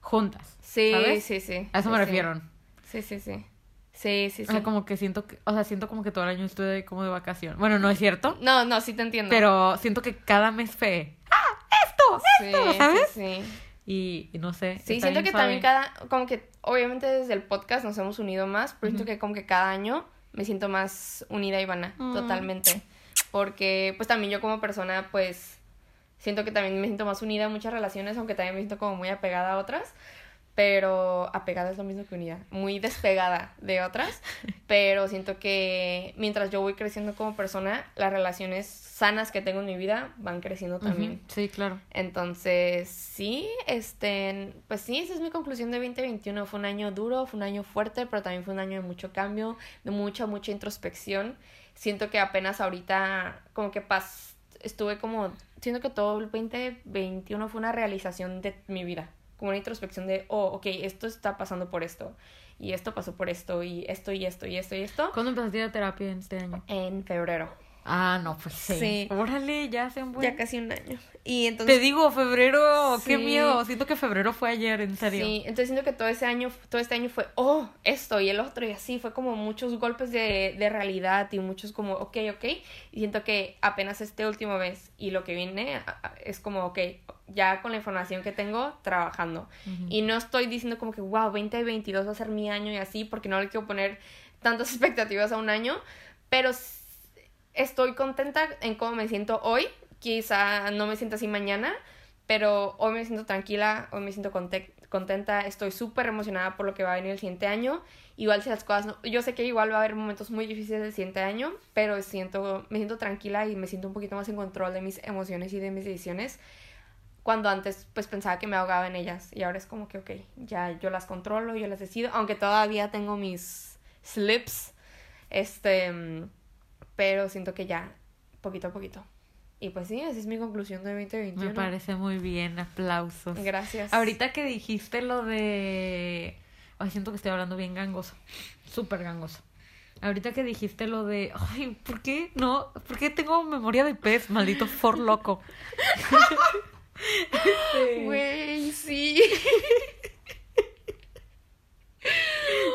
Speaker 2: juntas.
Speaker 1: sí,
Speaker 2: ¿sabes?
Speaker 1: sí, sí.
Speaker 2: A eso
Speaker 1: sí,
Speaker 2: me refiero.
Speaker 1: Sí, sí, sí. Sí, sí, sí.
Speaker 2: O sea, como que siento que, o sea, siento como que todo el año estuve como de vacación. Bueno, no es cierto,
Speaker 1: No, no, sí te entiendo.
Speaker 2: pero siento que cada mes fue, ¡ah, esto!
Speaker 1: sí,
Speaker 2: ¿sabes?
Speaker 1: Sí.
Speaker 2: Y, y no sé.
Speaker 1: Sí, siento que
Speaker 2: suave.
Speaker 1: también cada, como que obviamente desde el podcast nos hemos unido más, pero siento que como que cada año me siento más unida a Ivana,
Speaker 2: Mm.
Speaker 1: totalmente. Porque pues también yo como persona pues siento que también me siento más unida a muchas relaciones, aunque también me siento como muy apegada a otras. Pero apegada es lo mismo que unida, muy despegada de otras, pero siento que mientras yo voy creciendo como persona, las relaciones sanas que tengo en mi vida van creciendo también.
Speaker 2: Sí, claro.
Speaker 1: Entonces, sí, este, pues sí, esa es mi conclusión de 2021. Fue un año duro, fue un año fuerte, pero también fue un año de mucho cambio, de mucha, mucha introspección. Siento que apenas ahorita, como que pas, estuve como, siento que todo el 2021 fue una realización de mi vida, como una introspección de, oh, ok, esto está pasando por esto, y esto pasó por esto, y esto, y esto, y esto, y esto,
Speaker 2: ¿Cuándo empezaste a ir a terapia en este año?
Speaker 1: en febrero.
Speaker 2: Ah, no, pues sí.
Speaker 1: Sí.
Speaker 2: Órale, ya hace un buen...
Speaker 1: Ya casi un año. Y entonces...
Speaker 2: Te digo, febrero, qué
Speaker 1: Sí.
Speaker 2: miedo. Siento que febrero fue ayer, en serio.
Speaker 1: Sí, entonces siento que todo ese año, todo este año fue, oh, esto y el otro y así, fue como muchos golpes de, de realidad y muchos como, ok, ok, y siento que apenas este último mes y lo que viene es como, ok, ya con la información que tengo, trabajando.
Speaker 2: Ujú.
Speaker 1: Y no estoy diciendo como que, wow, 2022 va a ser mi año y así, porque no le quiero poner tantas expectativas a un año, pero estoy contenta en cómo me siento hoy. Quizá no me siento así mañana, pero hoy me siento tranquila, hoy me siento conte- contenta, estoy súper emocionada por lo que va a venir el siguiente año. Igual si las cosas no, yo sé que igual va a haber momentos muy difíciles el siguiente año, pero siento, me siento tranquila y me siento un poquito más en control de mis emociones y de mis decisiones. Cuando antes pues pensaba que me ahogaba en ellas y ahora es como que ok, ya yo las controlo, yo las decido, aunque todavía tengo mis slips, este, pero siento que ya, poquito a poquito. Y pues sí, esa es mi conclusión de 2021.
Speaker 2: Me parece muy bien, aplausos.
Speaker 1: Gracias.
Speaker 2: Ahorita que dijiste lo de... Ay, siento que estoy hablando bien gangoso. Súper gangoso. Ahorita que dijiste lo de... Ay, ¿por qué no? ¿Por qué tengo memoria de pez? Maldito for loco. Este,
Speaker 1: Güey, sí.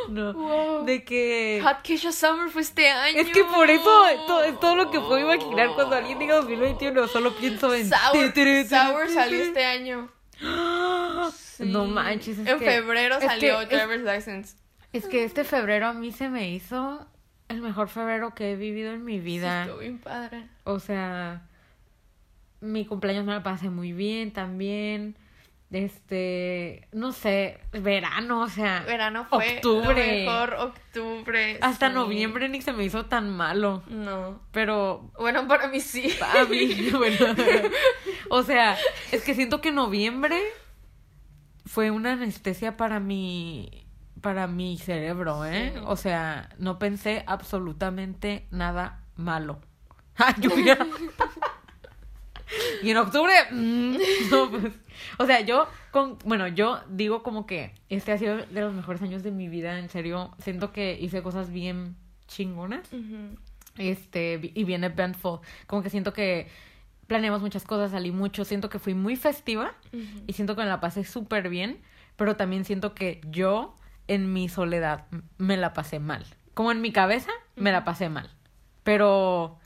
Speaker 2: No.
Speaker 1: Wow.
Speaker 2: De que...
Speaker 1: Hot Keisha Summer fue este año.
Speaker 2: Es que por eso es todo lo que puedo imaginar cuando alguien diga 2021. Solo pienso en...
Speaker 1: Sour, Sour salió este año. Sí.
Speaker 2: No manches. Es
Speaker 1: en
Speaker 2: que-
Speaker 1: febrero
Speaker 2: es
Speaker 1: salió
Speaker 2: que- es-
Speaker 1: Driver's License.
Speaker 2: Es que este febrero a mí se me hizo el mejor febrero que he vivido en mi
Speaker 1: Sí,
Speaker 2: vida.
Speaker 1: estuvo bien padre.
Speaker 2: O sea, mi cumpleaños me la pasé muy bien también. Este, no sé, verano, o sea,
Speaker 1: Verano fue
Speaker 2: Octubre.
Speaker 1: lo mejor, octubre.
Speaker 2: hasta
Speaker 1: sí.
Speaker 2: noviembre ni se me hizo tan malo.
Speaker 1: No.
Speaker 2: Pero
Speaker 1: Bueno, para mí sí.
Speaker 2: a mí, bueno, o sea, es que siento que noviembre fue una anestesia para mi para mi cerebro, ¿eh?
Speaker 1: Sí.
Speaker 2: O sea, no pensé absolutamente nada malo. Ay, lluvia. Y en octubre, mm, no, pues, o sea, yo con, bueno, yo digo como que este ha sido de los mejores años de mi vida, en serio, siento que hice cosas bien chingonas. Este y viene eventful como que siento que planeamos muchas cosas salí mucho. Siento que fui muy festiva y siento que me la pasé súper bien pero también siento que yo en mi soledad me la pasé mal. Como en mi cabeza me la pasé mal. Pero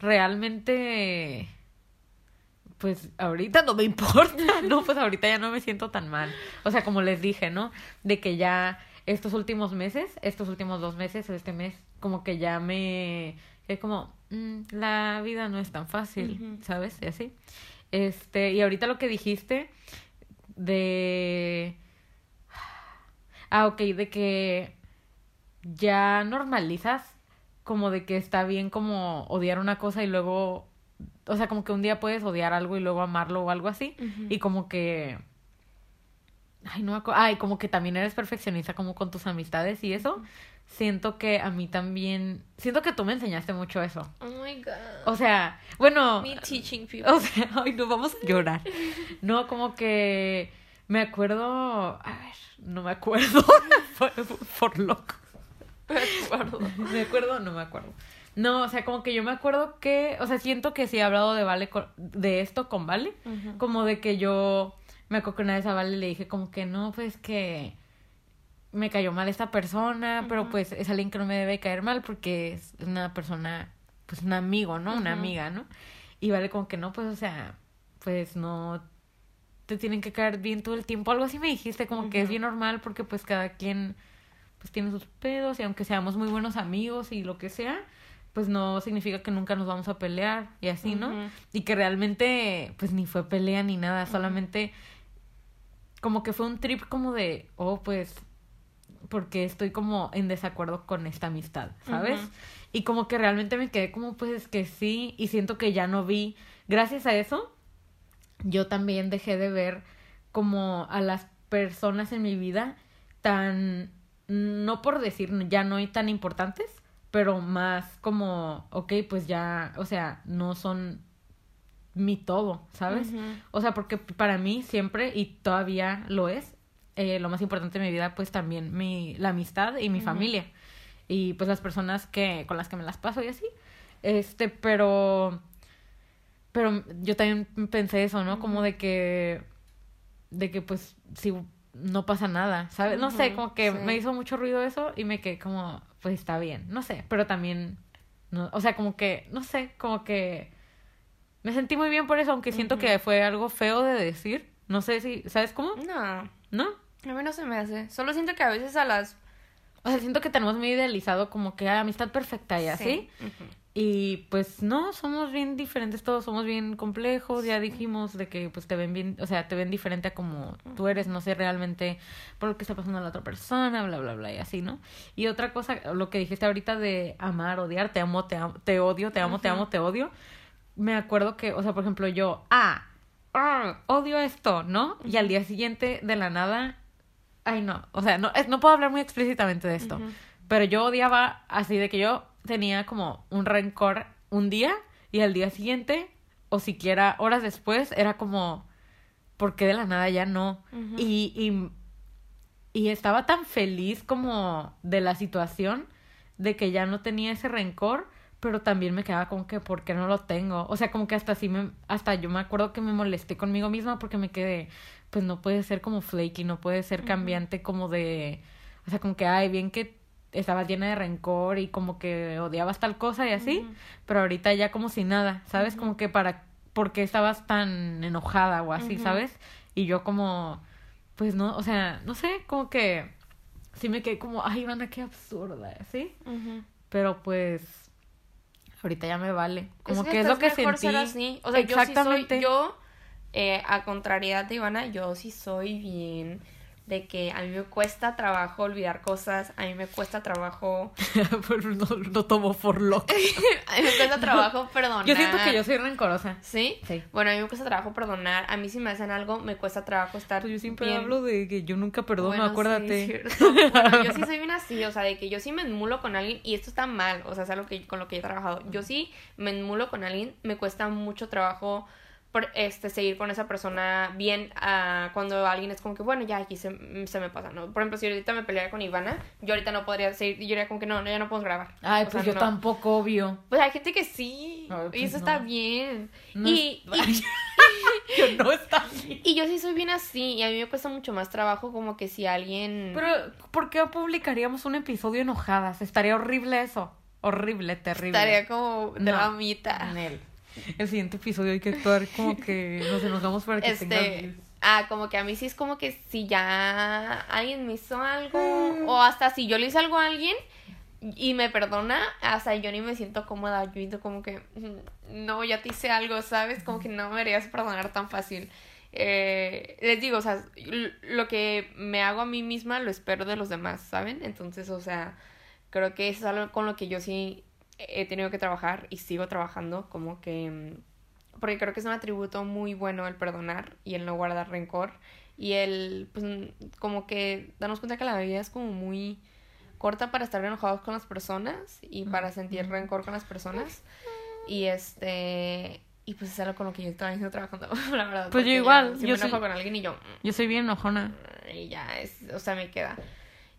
Speaker 2: realmente pues ahorita no me importa, no, pues ahorita ya no me siento tan mal. O sea, como les dije, ¿no? De que ya estos últimos meses, estos últimos dos meses, este mes, como que ya me... Es como, mm, la vida no es tan fácil. ¿sabes? Y así. Este, y ahorita lo que dijiste de... Ah, ok, de que ya normalizas como de que está bien como odiar una cosa y luego, o sea, como que un día puedes odiar algo y luego amarlo o algo así. Y como que... Ay, no me acuerdo. Ay, como que también eres perfeccionista como con tus amistades y eso. Siento que a mí también... Siento que tú me enseñaste mucho eso.
Speaker 1: Oh my god.
Speaker 2: O sea, bueno...
Speaker 1: Me teaching people.
Speaker 2: O sea, ay, no vamos a llorar. No, como que me acuerdo... A ver, no me acuerdo. por, por loco.
Speaker 1: Me acuerdo.
Speaker 2: ¿Me acuerdo? No me acuerdo. No, o sea, como que yo me acuerdo que, o sea, siento que sí he hablado de Vale, con- de esto con Vale, como de que yo, me acuerdo que una vez a Vale le dije como que no, pues que me cayó mal esta persona, pero pues es alguien que no me debe caer mal porque es una persona, pues un amigo, ¿no? Una amiga, ¿no? Y Vale como que no, pues, o sea, pues no te tienen que caer bien todo el tiempo, algo así me dijiste, como que es bien normal porque pues cada quien pues tiene sus pedos y aunque seamos muy buenos amigos y lo que sea, pues no significa que nunca nos vamos a pelear y así, ¿no? Y que realmente pues ni fue pelea ni nada, solamente como que fue un trip como de, oh, pues porque estoy como en desacuerdo con esta amistad, ¿sabes? Y como que realmente me quedé como pues que sí y siento que ya no vi, gracias a eso, yo también dejé de ver como a las personas en mi vida tan, no por decir ya no hay tan importantes, pero más como, ok, pues ya, o sea, no son mi todo, ¿sabes? O sea, porque para mí siempre, y todavía lo es, eh, lo más importante de mi vida, pues también mi, la amistad y mi familia. Y pues las personas que, con las que me las paso y así. Este, pero, pero yo también pensé eso, ¿no? Como de que, de que pues si no pasa nada, ¿sabes? No sé, como que
Speaker 1: sí.
Speaker 2: me hizo mucho ruido eso y me quedé como, pues está bien, no sé, pero también, no, o sea, como que, no sé, como que me sentí muy bien por eso, aunque siento que fue algo feo de decir, no sé si, ¿sabes cómo?
Speaker 1: No,
Speaker 2: ¿No?
Speaker 1: a mí no se me hace. Solo siento que a veces a las...
Speaker 2: O sea, siento que tenemos muy idealizado como que ah, amistad perfecta y así.
Speaker 1: Sí.
Speaker 2: Y pues no, somos bien diferentes todos, somos bien complejos, ya dijimos de que pues te ven bien, o sea, te ven diferente a como tú eres, no sé realmente por lo que está pasando a la otra persona, bla, bla, bla, y así, ¿no? Y otra cosa, lo que dijiste ahorita de amar, odiar, te amo, te amo, te odio, te amo, te amo, te odio, me acuerdo que, o sea, por ejemplo, yo, ah, ah, odio esto, ¿no? Y al día siguiente, de la nada, ay no, o sea, no, es- no puedo hablar muy explícitamente de esto, pero yo odiaba así de que yo tenía como un rencor un día y al día siguiente o siquiera horas después era como ¿por qué de la nada ya no? Y, y, y estaba tan feliz como de la situación de que ya no tenía ese rencor, pero también me quedaba como que ¿por qué no lo tengo? O sea, como que hasta así me, hasta yo me acuerdo que me molesté conmigo misma porque me quedé, pues no puede ser como flaky, no puede ser cambiante como de, o sea, como que, ay, bien que estabas llena de rencor y como que odiabas tal cosa y así, pero ahorita ya como si nada, ¿sabes? Como que para, ¿por qué estabas tan enojada o así. ¿sabes? Y yo como, pues no, o sea, no sé, como que sí me quedé como, ay, Ivana, qué absurda, ¿sí? Pero pues ahorita ya me vale. Como que, es
Speaker 1: hasta
Speaker 2: lo que
Speaker 1: mejor
Speaker 2: sentí.
Speaker 1: ser así. O sea, yo sí soy, yo, eh, a contrariedad de Ivana, yo sí soy bien de que a mí me cuesta trabajo olvidar cosas, a mí me cuesta trabajo,
Speaker 2: no, no tomo for loco.
Speaker 1: a mí me cuesta trabajo perdonar.
Speaker 2: Yo siento que yo soy rencorosa.
Speaker 1: ¿Sí?
Speaker 2: Sí.
Speaker 1: Bueno, a mí me cuesta trabajo perdonar, a mí si me hacen algo, me cuesta trabajo estar
Speaker 2: Pues yo siempre
Speaker 1: bien.
Speaker 2: hablo de que yo nunca perdono,
Speaker 1: Bueno, sí,
Speaker 2: acuérdate.
Speaker 1: cierto. Bueno, yo sí soy bien así, o sea, de que yo sí me enmulo con alguien y esto está mal, o sea, es algo que con lo que he trabajado. Yo sí me enmulo con alguien, me cuesta mucho trabajo por, este seguir con esa persona bien ah, cuando alguien es como que bueno, ya aquí se, se me pasa, ¿no? Por ejemplo, si ahorita me peleara con Ivana, yo ahorita no podría seguir, yo diría como que no, no ya no podemos grabar.
Speaker 2: Ay,
Speaker 1: O
Speaker 2: pues
Speaker 1: sea,
Speaker 2: yo
Speaker 1: no.
Speaker 2: tampoco, obvio.
Speaker 1: Pues hay gente que sí,
Speaker 2: Ay,
Speaker 1: y
Speaker 2: pues
Speaker 1: eso está
Speaker 2: no.
Speaker 1: bien.
Speaker 2: No
Speaker 1: y,
Speaker 2: es-
Speaker 1: y-
Speaker 2: Yo no está bien.
Speaker 1: y yo sí soy bien así, y a mí me cuesta mucho más trabajo como que si alguien...
Speaker 2: Pero, ¿por qué publicaríamos un episodio enojadas? Estaría horrible eso. Horrible, terrible.
Speaker 1: Estaría como la mitad.
Speaker 2: Nel. El siguiente episodio hay que actuar como que nos enojamos para que
Speaker 1: Este,
Speaker 2: views.
Speaker 1: ah, como que a mí sí es como que si ya alguien me hizo algo,
Speaker 2: Mm.
Speaker 1: o hasta si yo le hice algo a alguien, y me perdona, hasta yo ni me siento cómoda, yo siento como que, "Mm, no, ya te hice algo, ¿sabes? Como que no me deberías perdonar tan fácil. Eh, les digo, o sea, lo que me hago a mí misma lo espero de los demás, ¿saben? Entonces, o sea, creo que eso es algo con lo que yo sí he tenido que trabajar y sigo trabajando, como que, mm, porque creo que es un atributo muy bueno el perdonar y el no guardar rencor y el, pues, mm, como que darnos cuenta que la vida es como muy corta para estar enojados con las personas y para sentir rencor con las personas. Y este. Y pues es algo con lo que yo estaba haciendo trabajando, la verdad.
Speaker 2: Pues yo igual, yo
Speaker 1: me enojo
Speaker 2: soy-
Speaker 1: con alguien y yo.
Speaker 2: Yo soy bien enojona.
Speaker 1: "Mm", Y ya, es, o sea, me queda.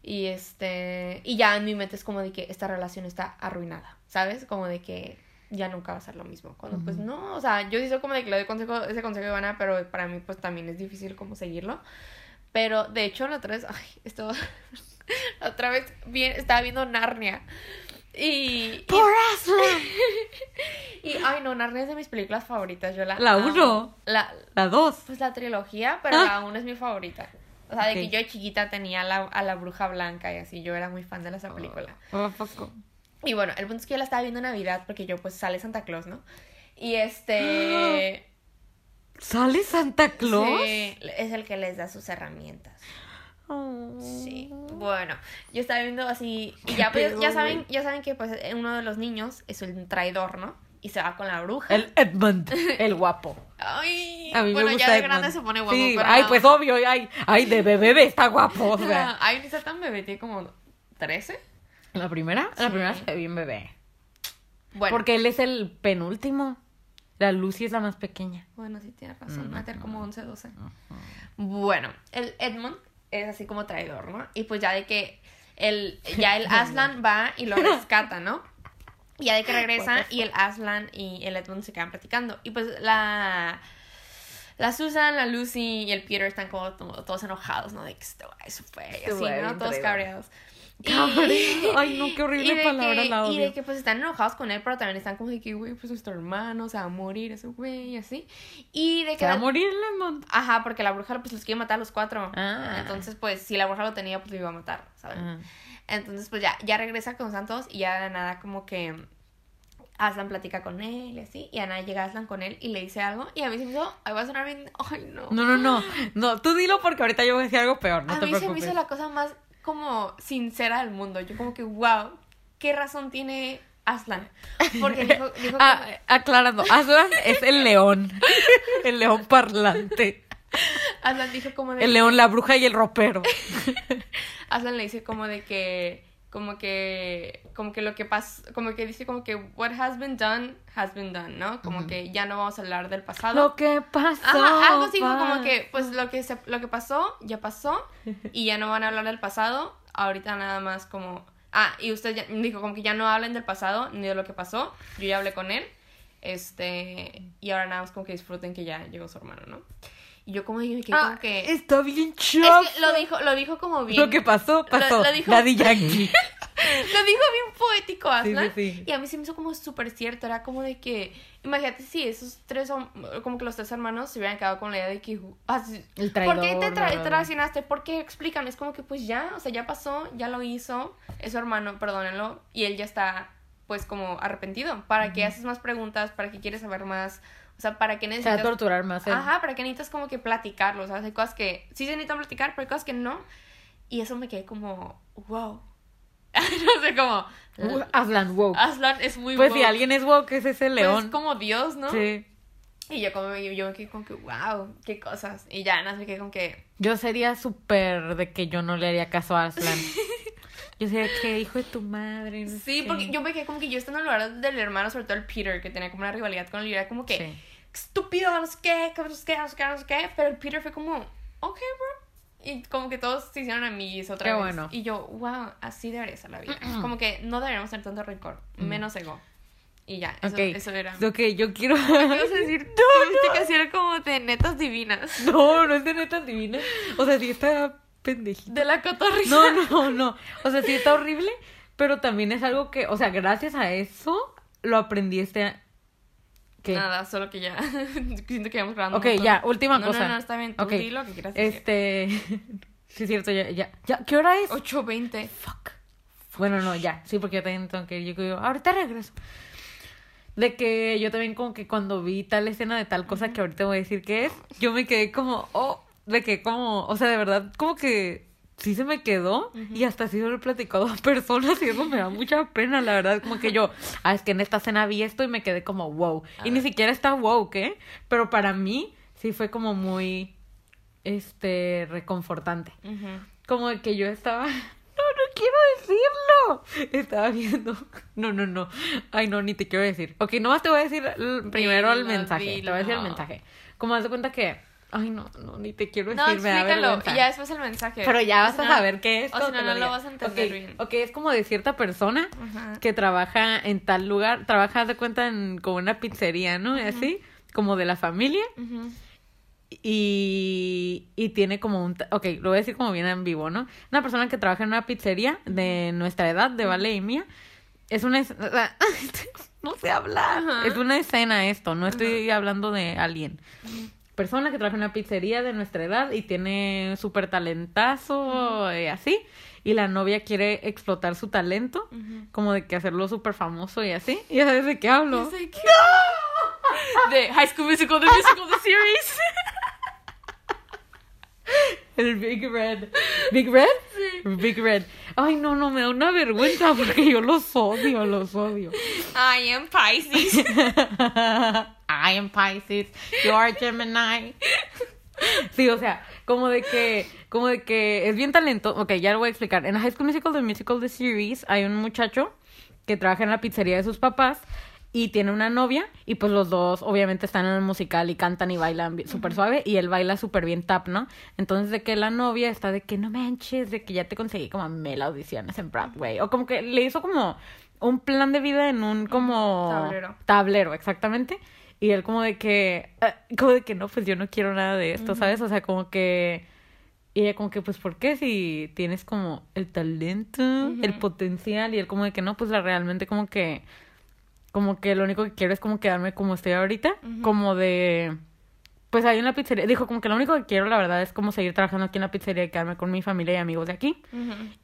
Speaker 1: Y este. Y ya en mi mente es como de que esta relación está arruinada, ¿sabes? Como de que ya nunca va a ser lo mismo. Cuando pues no, o sea, yo sí soy como de que le doy consejo, ese consejo de Ivana, pero para mí pues también es difícil como seguirlo. Pero de hecho la otra vez, ay, esto, la otra vez bien, estaba viendo Narnia. Y,
Speaker 2: ¡Por Aslan!
Speaker 1: y, y, ay no, Narnia es de mis películas favoritas. Yo la
Speaker 2: La
Speaker 1: amo.
Speaker 2: uno.
Speaker 1: La,
Speaker 2: La dos.
Speaker 1: pues la trilogía, pero
Speaker 2: Ah.
Speaker 1: la 1 es mi favorita. O sea, de
Speaker 2: Ok.
Speaker 1: que yo chiquita tenía la, a la bruja blanca y así, yo era muy fan de esa película.
Speaker 2: ¿A poco?
Speaker 1: Y bueno, el punto es que yo la estaba viendo en Navidad porque yo pues sale Santa Claus, ¿no? Y este...
Speaker 2: ¿Sale Santa Claus?
Speaker 1: sí, es el que les da sus herramientas.
Speaker 2: Oh.
Speaker 1: Sí. Bueno, yo estaba viendo así y ya, pues, ya saben, ya saben que pues uno de los niños es un traidor, ¿no? Y se va con la bruja.
Speaker 2: El Edmund, el guapo.
Speaker 1: Ay,
Speaker 2: A mí
Speaker 1: bueno,
Speaker 2: me gusta
Speaker 1: ya de
Speaker 2: Edmund.
Speaker 1: grande se pone guapo.
Speaker 2: Sí,
Speaker 1: pero
Speaker 2: ay,
Speaker 1: no.
Speaker 2: pues obvio, ay, ay, de bebé está guapo, o sea.
Speaker 1: Ay, ni está tan bebé, tiene como 13.
Speaker 2: ¿La primera? La primera se ve bien bebé.
Speaker 1: Bueno,
Speaker 2: Porque él es el penúltimo. La Lucy es la más pequeña.
Speaker 1: Bueno, sí, tienes razón. Va a tener como 11, 12. Bueno, el Edmund es así como traidor, ¿no? Y pues ya de que el, ya el Aslan va y lo rescata, ¿no? Y ya de que regresa y el Aslan y el Edmund se quedan platicando. Y pues la... La Susan, la Lucy y el Peter están como to- todos enojados, ¿no? De que esto, eso fue, y
Speaker 2: Este
Speaker 1: así,
Speaker 2: güey
Speaker 1: ¿no? Todos cabreados.
Speaker 2: Cabrón. Ay, no, qué horrible palabra,
Speaker 1: que,
Speaker 2: la
Speaker 1: Y de
Speaker 2: odio.
Speaker 1: que pues están enojados con él, pero también están como de que, güey, pues nuestro hermano se va a morir, ese güey, y así. Y de que...
Speaker 2: Se va a
Speaker 1: la-
Speaker 2: morir Edmund.
Speaker 1: Ajá, porque la bruja pues los quiere matar a los cuatro.
Speaker 2: Ah.
Speaker 1: Entonces, pues, si la bruja lo tenía, pues lo iba a matar, ¿sabes?
Speaker 2: Ah.
Speaker 1: Entonces, pues ya, ya regresa con Santos y ya de nada como que Aslan platica con él y así. Y a nada llega Aslan con él y le dice algo. Y a mí se me hizo, ay, va a sonar bien, ay, no.
Speaker 2: No, no, no. No, tú dilo porque ahorita yo voy a decir algo peor, no
Speaker 1: a
Speaker 2: te
Speaker 1: mí se me hizo la cosa más como sincera del mundo. Yo como que, wow, ¿qué razón tiene Aslan? Porque dijo, dijo
Speaker 2: Ah,
Speaker 1: que-
Speaker 2: aclarando, Aslan es el león. El león parlante.
Speaker 1: Aslan dijo como de
Speaker 2: El león, la bruja y el ropero.
Speaker 1: Aslan le dice como de que como que como que lo que pasó como que dice como que what has been done has been done no como que ya no vamos a hablar del pasado.
Speaker 2: Lo que pasó.
Speaker 1: Ajá, algo así fue como que pues lo que se, lo que pasó ya pasó y ya no van a hablar del pasado. Ahorita nada más como ah y usted ya dijo como que ya no hablen del pasado ni de lo que pasó. Yo ya hablé con él este y ahora nada más como que disfruten que ya llegó su hermano no y yo como dije quedé
Speaker 2: Ah,
Speaker 1: como que
Speaker 2: Está bien
Speaker 1: es
Speaker 2: chafa.
Speaker 1: que lo dijo lo dijo como bien
Speaker 2: Lo que pasó, pasó.
Speaker 1: lo dijo-
Speaker 2: Daddy Yankee.
Speaker 1: Lo dijo bien poético Aslan.
Speaker 2: Sí, sí, sí.
Speaker 1: Y a mí se me hizo como súper cierto. Era como de que. Imagínate si esos tres. hom- Como que los tres hermanos se hubieran quedado con la idea de que. ah,
Speaker 2: El
Speaker 1: ¿Por qué te
Speaker 2: traidor,
Speaker 1: tra- traicionaste? ¿Por qué? Explícame. Es como que pues ya. O sea, ya pasó. Ya lo hizo. Es su hermano. Perdónenlo. Y él ya está. Pues como arrepentido. ¿Para qué haces más preguntas? ¿Para qué quieres saber más? O sea, ¿para qué necesitas.
Speaker 2: torturar más. él.
Speaker 1: Ajá, ¿para qué necesitas como que platicarlo? O sea, hay cosas que sí se necesitan platicar, pero hay cosas que no. Y eso me quedé como, wow. no sé cómo.
Speaker 2: Aslan, wow.
Speaker 1: Aslan es muy
Speaker 2: Pues si
Speaker 1: woke.
Speaker 2: alguien es woke, es ese
Speaker 1: Pues
Speaker 2: león.
Speaker 1: es como Dios, ¿no?
Speaker 2: Sí.
Speaker 1: Y yo como yo, yo me quedé como que, wow, qué cosas. Y ya, nada, me quedé como que,
Speaker 2: Yo sería súper de que yo no le haría caso a Aslan. Yo sería que hijo de tu madre. no
Speaker 1: sí,
Speaker 2: sé.
Speaker 1: porque yo me quedé como que yo estando en el lugar del hermano, sobre todo el Peter, que tenía como una rivalidad con él, era como que,
Speaker 2: Sí.
Speaker 1: estúpido, no sé qué, no sé qué, no sé qué, no sé qué. Pero el Peter fue como, ok, bro. Y como que todos se hicieron amiguis otra
Speaker 2: Qué
Speaker 1: vez.
Speaker 2: bueno.
Speaker 1: Y yo, wow, así debería ser la vida. como que no deberíamos tener tanto rencor, menos ego. Y ya, eso,
Speaker 2: Ok.
Speaker 1: eso era.
Speaker 2: Ok, yo quiero.
Speaker 1: ¿Qué decir? No, no. que era como de netas divinas.
Speaker 2: No, no es de neta divina. O sea, sí está pendejito.
Speaker 1: De la cotorrisa.
Speaker 2: No, no, no. O sea, sí está horrible, pero también es algo que, o sea, gracias a eso lo aprendí este. ¿Qué?
Speaker 1: Nada, solo que ya. Siento que vamos grabando.
Speaker 2: Ok, ya, última
Speaker 1: no,
Speaker 2: cosa.
Speaker 1: No, no, está bien. Tú
Speaker 2: Ok.
Speaker 1: di lo que quieras decir.
Speaker 2: Este. sí, es cierto, ya, ya, ya. ¿Qué hora es?
Speaker 1: 8.20.
Speaker 2: Fuck. Bueno, no, ya, sí, porque yo también tengo que ir. Yo digo, ahorita regreso. De que yo también como que cuando vi tal escena de tal cosa que ahorita voy a decir que es, yo me quedé como, oh, de que como, o sea, de verdad, como que sí se me quedó y hasta así lo he platicado a personas y eso me da mucha pena, la verdad, como que yo, ah, es que en esta escena vi esto y me quedé como wow. Y ni siquiera está wow, ¿qué? Pero para mí sí fue como muy, este, reconfortante. Como de que yo estaba, no, no quiero decirlo. Estaba viendo, no, no, no, ay no, ni te quiero decir. Ok, nomás te voy a decir primero el mensaje, te voy a decir el mensaje. Como haz de cuenta que, ay no, no, ni te quiero
Speaker 1: No,
Speaker 2: decir, da
Speaker 1: explícalo. Y ya después el mensaje.
Speaker 2: Pero ya
Speaker 1: O
Speaker 2: vas a
Speaker 1: no-
Speaker 2: saber qué es.
Speaker 1: O si no, no
Speaker 2: lo
Speaker 1: vas a entender bien.
Speaker 2: Ok, es como de cierta persona
Speaker 1: Ajá.
Speaker 2: que trabaja en tal lugar, trabaja de cuenta en como una pizzería, ¿no? Así, como de la familia. Y, y tiene como un... Ok, lo voy a decir como bien en vivo, ¿no? Una persona que trabaja en una pizzería de nuestra edad, de Vale y mía. Es una... no sé hablar. Es una escena esto, no estoy hablando de alguien. Persona que trabaja en una pizzería de nuestra edad y tiene súper talentazo y así. Y la novia quiere explotar su talento, como de que hacerlo súper famoso y así. ¿Y ya sabes de qué hablo?
Speaker 1: Que- De High School Musical, The Musical, The Series.
Speaker 2: El Big Red. ¿Big Red? Big Red. Ay, no, no, me da una vergüenza porque yo los odio, los odio.
Speaker 1: I am Pisces.
Speaker 2: I am Pisces. You are Gemini. Sí, o sea, como de que, como de que es bien talento. Ok, ya lo voy a explicar. En High School Musical, The Musical, The Series, hay un muchacho que trabaja en la pizzería de sus papás y tiene una novia y pues los dos obviamente están en el musical y cantan y bailan súper suave y él baila súper bien tap, ¿no? Entonces de que la novia está de que no manches, de que ya te conseguí como mil audiciones en Broadway o como que le hizo como un plan de vida en un como
Speaker 1: Tablero.
Speaker 2: tablero, exactamente. Y él como de que, ah, como de que no, pues yo no quiero nada de esto, ¿sabes? O sea, como que, y ella como que, pues, ¿por qué? Si tienes como el talento, el potencial, y él como de que no, pues la realmente como que, como que lo único que quiero es como quedarme como estoy ahorita, como de, pues ahí en la pizzería, dijo como que lo único que quiero, la verdad, es como seguir trabajando aquí en la pizzería y quedarme con mi familia y amigos de aquí.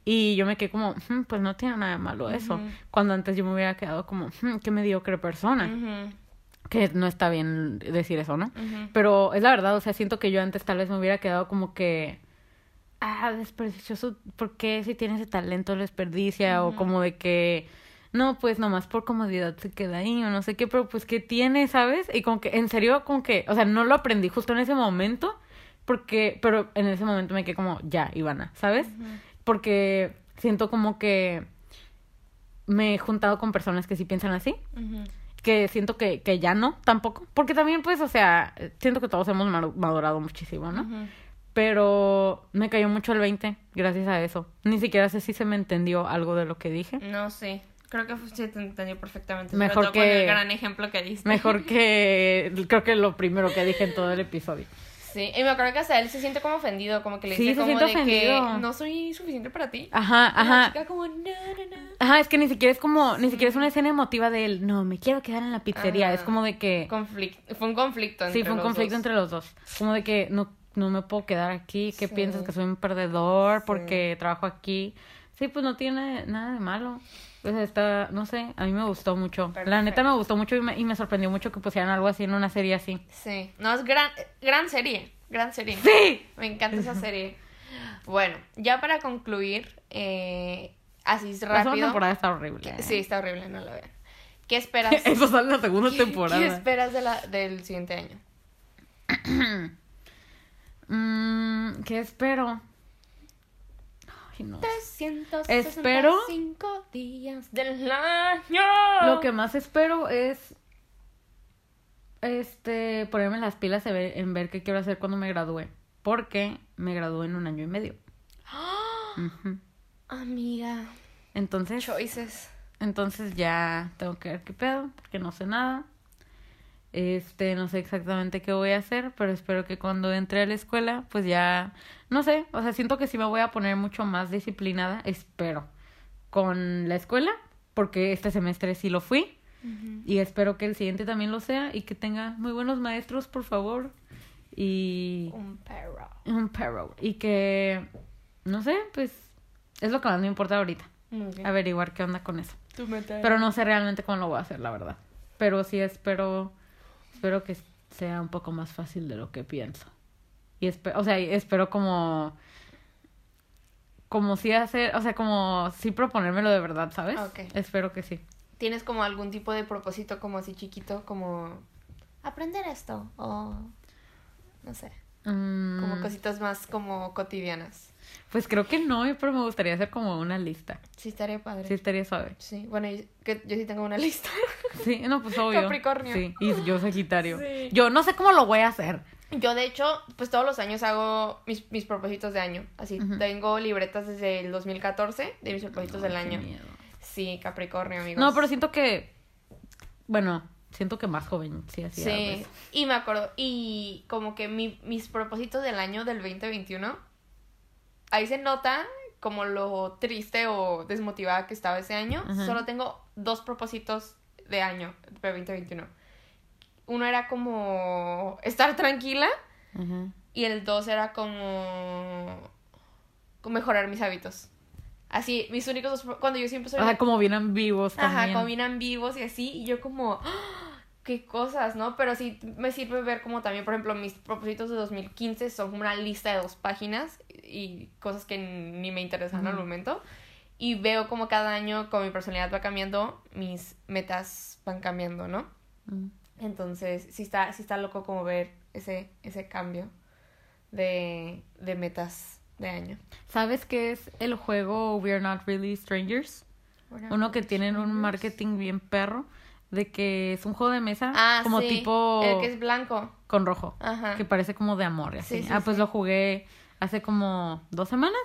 Speaker 2: Y yo me quedé como, "Hmm, pues no tiene nada de malo eso. Cuando antes yo me hubiera quedado como, "Hmm, qué mediocre persona. Que no está bien decir eso, ¿no? Pero es la verdad, o sea, siento que yo antes tal vez me hubiera quedado como que, ah, desperdicioso, ¿por qué si tiene ese talento lo desperdicia? O como de que, no, pues nomás por comodidad se queda ahí o no sé qué, pero pues ¿qué tiene, sabes? Y como que, en serio, como que, o sea, no lo aprendí justo en ese momento, porque, pero en ese momento me quedé como, ya, Ivana, ¿sabes? Porque siento como que me he juntado con personas que sí piensan así. Que siento que, que ya no, tampoco. Porque también, pues, o sea, siento que todos hemos madurado muchísimo, ¿no? Pero me cayó mucho el 20 gracias a eso. Ni siquiera sé si se me entendió algo de lo que dije.
Speaker 1: No sé. Creo que sí te entendió perfectamente.
Speaker 2: Mejor
Speaker 1: Sobre todo con
Speaker 2: que-
Speaker 1: el gran ejemplo que diste.
Speaker 2: Mejor que creo que lo primero que dije en todo el episodio.
Speaker 1: Sí, y me acuerdo que hasta él se siente como ofendido, como que le
Speaker 2: Sí,
Speaker 1: dice
Speaker 2: se
Speaker 1: como de
Speaker 2: ofendido.
Speaker 1: que no soy suficiente para ti.
Speaker 2: Ajá,
Speaker 1: Y la
Speaker 2: ajá.
Speaker 1: chica como, no, no, no.
Speaker 2: Ajá, es que ni siquiera es como, ni siquiera es una escena emotiva de él. No, me quiero quedar en la pizzería.
Speaker 1: Ajá.
Speaker 2: Es como de que...
Speaker 1: Conflicto. Fue un conflicto entre
Speaker 2: Sí, fue un
Speaker 1: los
Speaker 2: conflicto
Speaker 1: dos.
Speaker 2: entre los dos. Como de que no, no me puedo quedar aquí. ¿Qué
Speaker 1: Sí.
Speaker 2: piensas? ¿Que soy un perdedor porque trabajo aquí? Sí, pues no tiene nada de malo. Pues está, no sé, a mí me gustó mucho. La neta me gustó mucho y me, y me sorprendió mucho que pusieran algo así en una serie así.
Speaker 1: Sí. No, es gran, gran serie. Gran serie.
Speaker 2: ¡Sí!
Speaker 1: Me encanta esa serie. Bueno, ya para concluir, eh, así es
Speaker 2: La segunda
Speaker 1: rápido.
Speaker 2: temporada está horrible.
Speaker 1: Sí, está horrible, no la vean. ¿Qué esperas?
Speaker 2: Eso sale en la segunda
Speaker 1: ¿Qué-
Speaker 2: temporada.
Speaker 1: ¿Qué esperas de la, del siguiente año?
Speaker 2: Mm, ¿Qué espero? Ay, no.
Speaker 1: 365 días del año.
Speaker 2: Lo que más espero es este ponerme las pilas en ver, en ver qué quiero hacer cuando me gradúe. Porque me gradúo en un año y medio.
Speaker 1: ¡Ah! Amiga.
Speaker 2: Entonces,
Speaker 1: Choices.
Speaker 2: entonces ya tengo que ver qué pedo, porque no sé nada. Este, no sé exactamente qué voy a hacer, pero espero que cuando entre a la escuela, pues ya, no sé, o sea, siento que sí me voy a poner mucho más disciplinada, espero, con la escuela, porque este semestre sí lo fui. Y espero que el siguiente también lo sea y que tenga muy buenos maestros, por favor. Y
Speaker 1: Un perro.
Speaker 2: un perro. Y que, no sé, pues es lo que más me importa ahorita. Averiguar qué onda con eso. Pero no sé realmente cómo lo voy a hacer, la verdad. Pero sí espero, espero que sea un poco más fácil de lo que pienso. Y espero, o sea, espero como, como sí hacer, o sea, como sí proponérmelo de verdad, ¿sabes?
Speaker 1: Ok.
Speaker 2: Espero que sí.
Speaker 1: ¿Tienes como algún tipo de propósito como así chiquito, como aprender esto o no sé,
Speaker 2: Mm,
Speaker 1: como cositas más como cotidianas?
Speaker 2: Pues creo que no, pero me gustaría hacer como una lista.
Speaker 1: Sí, estaría padre.
Speaker 2: Sí,
Speaker 1: Sí,
Speaker 2: estaría suave.
Speaker 1: bueno, yo, que yo sí tengo una lista.
Speaker 2: Sí, no, pues obvio.
Speaker 1: Capricornio.
Speaker 2: Sí, y yo Sagitario.
Speaker 1: Sí.
Speaker 2: Yo no sé cómo lo voy a hacer.
Speaker 1: Yo, de hecho, pues todos los años hago mis, mis propósitos de año. Así, tengo libretas desde el 2014 de mis propósitos del año.
Speaker 2: miedo.
Speaker 1: Sí, Capricornio, amigos.
Speaker 2: No, pero siento que, bueno, siento que más joven sí hacía.
Speaker 1: Sí,
Speaker 2: pues.
Speaker 1: y me acuerdo, y como que mi, mis propósitos del año del 2021, ahí se nota como lo triste o desmotivada que estaba ese año.
Speaker 2: Ajá.
Speaker 1: Solo tengo dos propósitos de año de 2021. Uno era como estar tranquila
Speaker 2: Ajá.
Speaker 1: y el dos era como, como mejorar mis hábitos. Así, mis únicos dos... Cuando yo siempre soy...
Speaker 2: O sea, como vienen vivos
Speaker 1: Ajá,
Speaker 2: también.
Speaker 1: combinan vivos y así, y yo como, ¡ah! qué cosas, ¿no? Pero sí me sirve ver como también, por ejemplo, mis propósitos de 2015 son como una lista de dos páginas y cosas que ni me interesan al
Speaker 2: Ujú.
Speaker 1: momento. Y veo como cada año, como mi personalidad va cambiando, mis metas van cambiando, ¿no?
Speaker 2: Mm.
Speaker 1: Entonces, sí está, sí está loco como ver ese, ese cambio de, de metas de año.
Speaker 2: ¿Sabes qué es el juego We Are Not Really Strangers? Uno que tienen un marketing bien perro. De que es un juego de mesa
Speaker 1: Ah,
Speaker 2: como
Speaker 1: sí,
Speaker 2: tipo
Speaker 1: El que es blanco.
Speaker 2: con rojo.
Speaker 1: Ajá.
Speaker 2: Que parece como de amor así.
Speaker 1: Sí, sí,
Speaker 2: ah, pues lo jugué hace como dos semanas.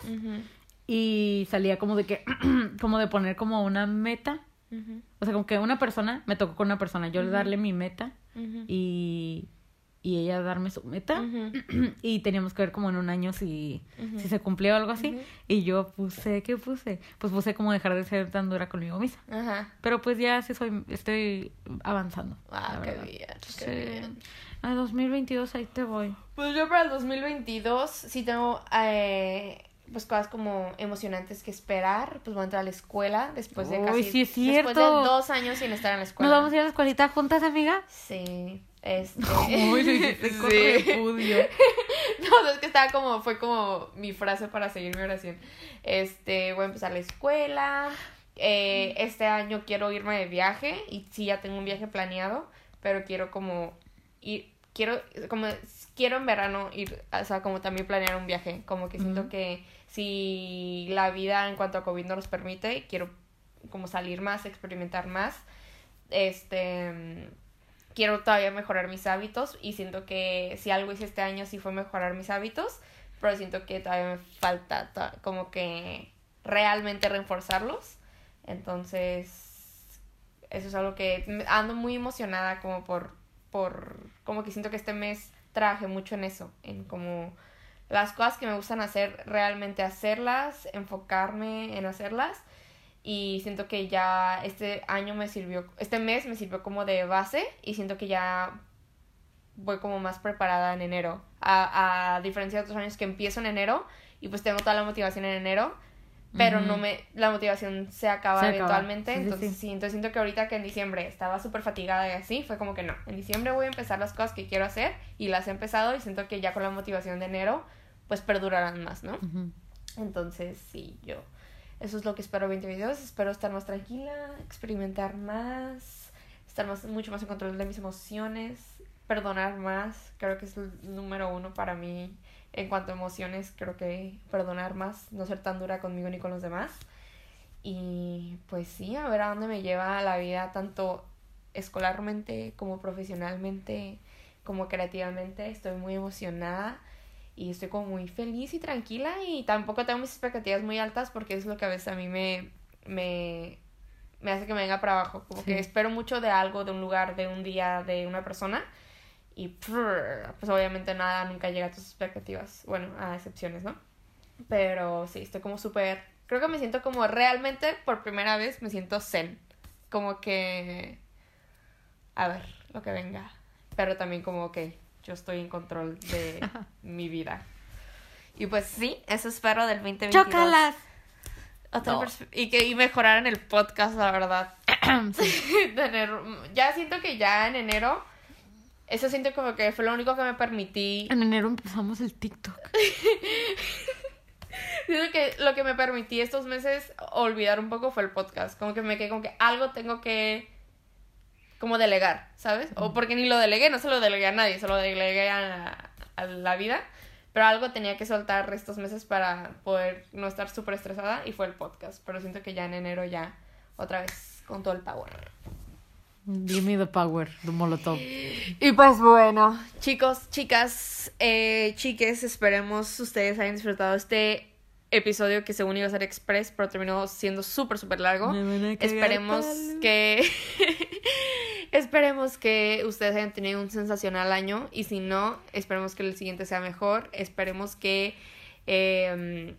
Speaker 2: Y salía como de que, como de poner como una meta. O sea, como que una persona, me tocó con una persona, yo darle mi meta y, y ella darme su meta. Y teníamos que ver como en un año si, si se cumplía o algo así. Y yo puse, ¿qué puse? Pues puse como dejar de ser tan dura conmigo misma. Pero pues ya sí soy, estoy avanzando.
Speaker 1: Ah, qué bien, qué
Speaker 2: Sí.
Speaker 1: bien.
Speaker 2: A 2022 ahí te voy.
Speaker 1: Pues yo para el 2022 sí tengo eh, pues cosas como emocionantes que esperar. Pues voy a entrar a la escuela después de
Speaker 2: Uy,
Speaker 1: casi...
Speaker 2: sí es
Speaker 1: Después de
Speaker 2: cierto.
Speaker 1: dos años sin estar en la escuela.
Speaker 2: ¿Nos vamos a ir a la escuelita juntas, amiga?
Speaker 1: Sí. Este...
Speaker 2: Uy, lo dijiste con
Speaker 1: Sí.
Speaker 2: repudio.
Speaker 1: No, es que estaba como, fue como mi frase para seguir mi oración. Este, voy a empezar la escuela. eh, este año quiero irme de viaje y sí, ya tengo un viaje planeado, pero quiero como ir, quiero, como, quiero en verano ir, o sea, como también planear un viaje, como que siento que si la vida en cuanto a COVID no nos permite, quiero como salir más, experimentar más. Este, quiero todavía mejorar mis hábitos y siento que si algo hice este año sí fue mejorar mis hábitos, pero siento que todavía me falta como que realmente reforzarlos. Entonces, eso es algo que ando muy emocionada como por, por, como que siento que este mes trabajé mucho en eso, en como las cosas que me gustan hacer, realmente hacerlas, enfocarme en hacerlas. Y siento que ya este año me sirvió, este mes me sirvió como de base y siento que ya voy como más preparada en enero. A, a diferencia de otros años que empiezo en enero y pues tengo toda la motivación en enero, pero no me, la motivación se acaba
Speaker 2: Se acaba.
Speaker 1: eventualmente.
Speaker 2: Sí,
Speaker 1: entonces
Speaker 2: sí.
Speaker 1: sí, entonces siento que ahorita que en diciembre estaba súper fatigada y así, fue como que no. En diciembre voy a empezar las cosas que quiero hacer y las he empezado y siento que ya con la motivación de enero pues perdurarán más, ¿no? Entonces, sí, yo. Eso es lo que espero 2022. Espero estar más tranquila, experimentar más, estar más, mucho más en control de mis emociones, perdonar más. Creo que es el número uno para mí en cuanto a emociones. Creo que perdonar más, no ser tan dura conmigo ni con los demás. Y pues sí, a ver a dónde me lleva la vida, tanto escolarmente como profesionalmente, como creativamente. Estoy muy emocionada y estoy como muy feliz y tranquila y tampoco tengo mis expectativas muy altas porque es lo que a veces a mí me, me, me hace que me venga para abajo. Como
Speaker 2: Sí.
Speaker 1: que espero mucho de algo, de un lugar, de un día, de una persona y prrr, pues obviamente nada nunca llega a tus expectativas. Bueno, a excepciones, ¿no? Pero sí, estoy como súper... Creo que me siento como realmente por primera vez me siento zen. Como que... A ver, lo que venga. Pero también como que yo estoy en control de mi vida. Y pues sí, eso espero del 2022.
Speaker 2: ¡Chócalas!
Speaker 1: Otra
Speaker 2: No.
Speaker 1: y que y mejorar en el podcast, la verdad. Tener, ya siento que ya en enero, eso siento como que fue lo único que me permití.
Speaker 2: En enero empezamos el TikTok.
Speaker 1: Siento que lo que me permití estos meses olvidar un poco fue el podcast. Como que me quedé como que algo tengo que como delegar, ¿sabes? O porque ni lo delegué, no se lo delegué a nadie, se lo delegué a, a la vida. Pero algo tenía que soltar estos meses para poder no estar súper estresada y fue el podcast. Pero siento que ya en enero ya otra vez con todo el power.
Speaker 2: Give me the power, the molotov.
Speaker 1: Y pues bueno, chicos, chicas, eh, chiques, esperemos ustedes hayan disfrutado este episodio que según iba a ser express, pero terminó siendo súper, súper largo. Esperemos que... esperemos que ustedes hayan tenido un sensacional año y si no, esperemos que el siguiente sea mejor. Esperemos que eh,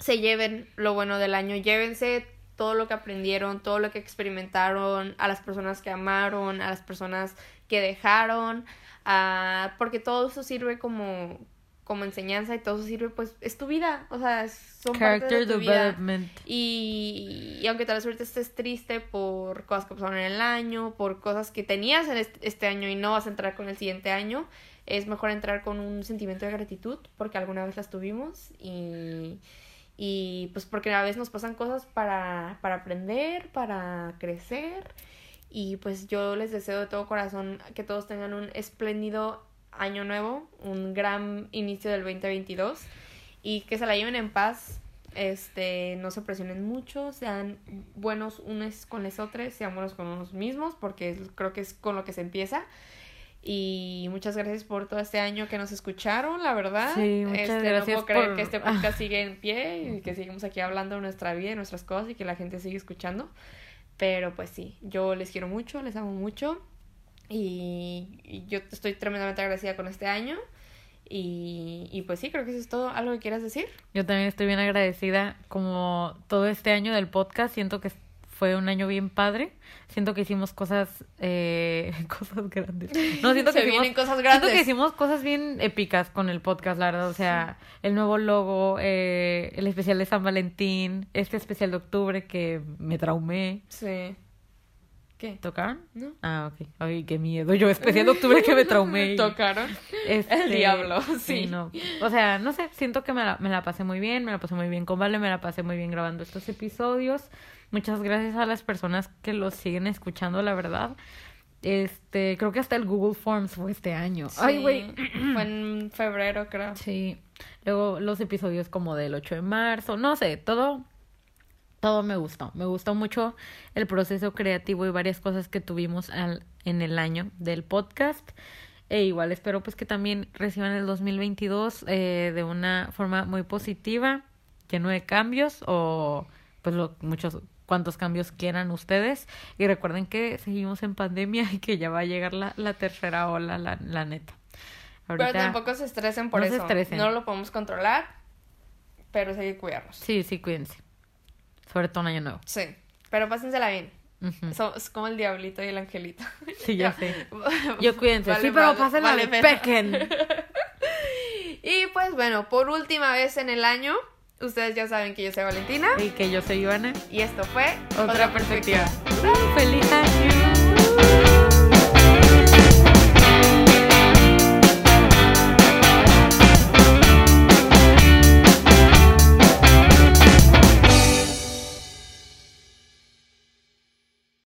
Speaker 1: se lleven lo bueno del año. Llévense todo lo que aprendieron, todo lo que experimentaron, a las personas que amaron, a las personas que dejaron, a- porque todo eso sirve como, como enseñanza y todo eso sirve, pues, es tu vida, o sea, son parte
Speaker 2: Character
Speaker 1: de tu vida.
Speaker 2: development.
Speaker 1: Y, y aunque tal vez ahorita estés triste por cosas que pasaron en el año, por cosas que tenías en este año y no vas a entrar con el siguiente año, es mejor entrar con un sentimiento de gratitud porque alguna vez las tuvimos y, y pues porque a veces nos pasan cosas para, para aprender, para crecer y pues yo les deseo de todo corazón que todos tengan un espléndido año nuevo, un gran inicio del 2022 y que se la lleven en paz, este, no se presionen mucho, sean buenos unos con los otros, sean buenos con unos mismos, porque creo que es con lo que se empieza. Y muchas gracias por todo este año que nos escucharon, la verdad.
Speaker 2: Sí, muchas
Speaker 1: este,
Speaker 2: gracias
Speaker 1: No puedo creer
Speaker 2: por-
Speaker 1: que este podcast sigue en pie y que seguimos aquí hablando de nuestra vida y nuestras cosas y que la gente sigue escuchando. Pero pues sí, yo les quiero mucho, les amo mucho y, y yo estoy tremendamente agradecida con este año. Y, y pues sí, creo que eso es todo. ¿Algo que quieras decir?
Speaker 2: Yo también estoy bien agradecida como todo este año del podcast. Siento que fue un año bien padre. Siento que hicimos cosas, eh, cosas grandes. No, siento que
Speaker 1: Se
Speaker 2: hicimos,
Speaker 1: vienen cosas
Speaker 2: siento que hicimos cosas bien épicas con el podcast, la verdad. O sea, el nuevo logo, eh, el especial de San Valentín, este especial de octubre que me traumé.
Speaker 1: Sí. ¿Qué?
Speaker 2: ¿Tocaron?
Speaker 1: ¿No?
Speaker 2: Ah, ok. Ay, qué miedo. Yo especial de octubre que me traumé.
Speaker 1: Tocaron.
Speaker 2: este,
Speaker 1: El diablo, sí.
Speaker 2: no. O sea, no sé, siento que me la, me la pasé muy bien, me la pasé muy bien con Vale, me la pasé muy bien grabando estos episodios. Muchas gracias a las personas que los siguen escuchando, la verdad. Este, creo que hasta el Google Forms fue este año. Ay, güey.
Speaker 1: Fue en febrero, creo.
Speaker 2: Sí. Luego los episodios como del 8 de marzo, no sé, todo todo me gustó. Me gustó mucho el proceso creativo y varias cosas que tuvimos al- en el año del podcast. E igual espero pues que también reciban el 2022 eh, de una forma muy positiva, lleno de cambios o pues lo, muchos cuantos cambios quieran ustedes. Y recuerden que seguimos en pandemia y que ya va a llegar la, la tercera ola, la, la neta.
Speaker 1: Pero tampoco se estresen por
Speaker 2: No se
Speaker 1: eso.
Speaker 2: estresen.
Speaker 1: No lo podemos controlar, pero hay que cuidarnos.
Speaker 2: Sí, sí, cuídense. Sobre todo un año nuevo.
Speaker 1: Sí. Pero pásensela bien. So- es como el diablito y el angelito.
Speaker 2: Sí, ya sé. Yo cuídense.
Speaker 1: Vale,
Speaker 2: sí, pero pásenla
Speaker 1: vale,
Speaker 2: pequen.
Speaker 1: Y pues bueno, por última vez en el año, ustedes ya saben que yo soy Valentina.
Speaker 2: Y que yo soy Ivana.
Speaker 1: Y esto fue
Speaker 2: Otra perspectiva. ¡Feliz año!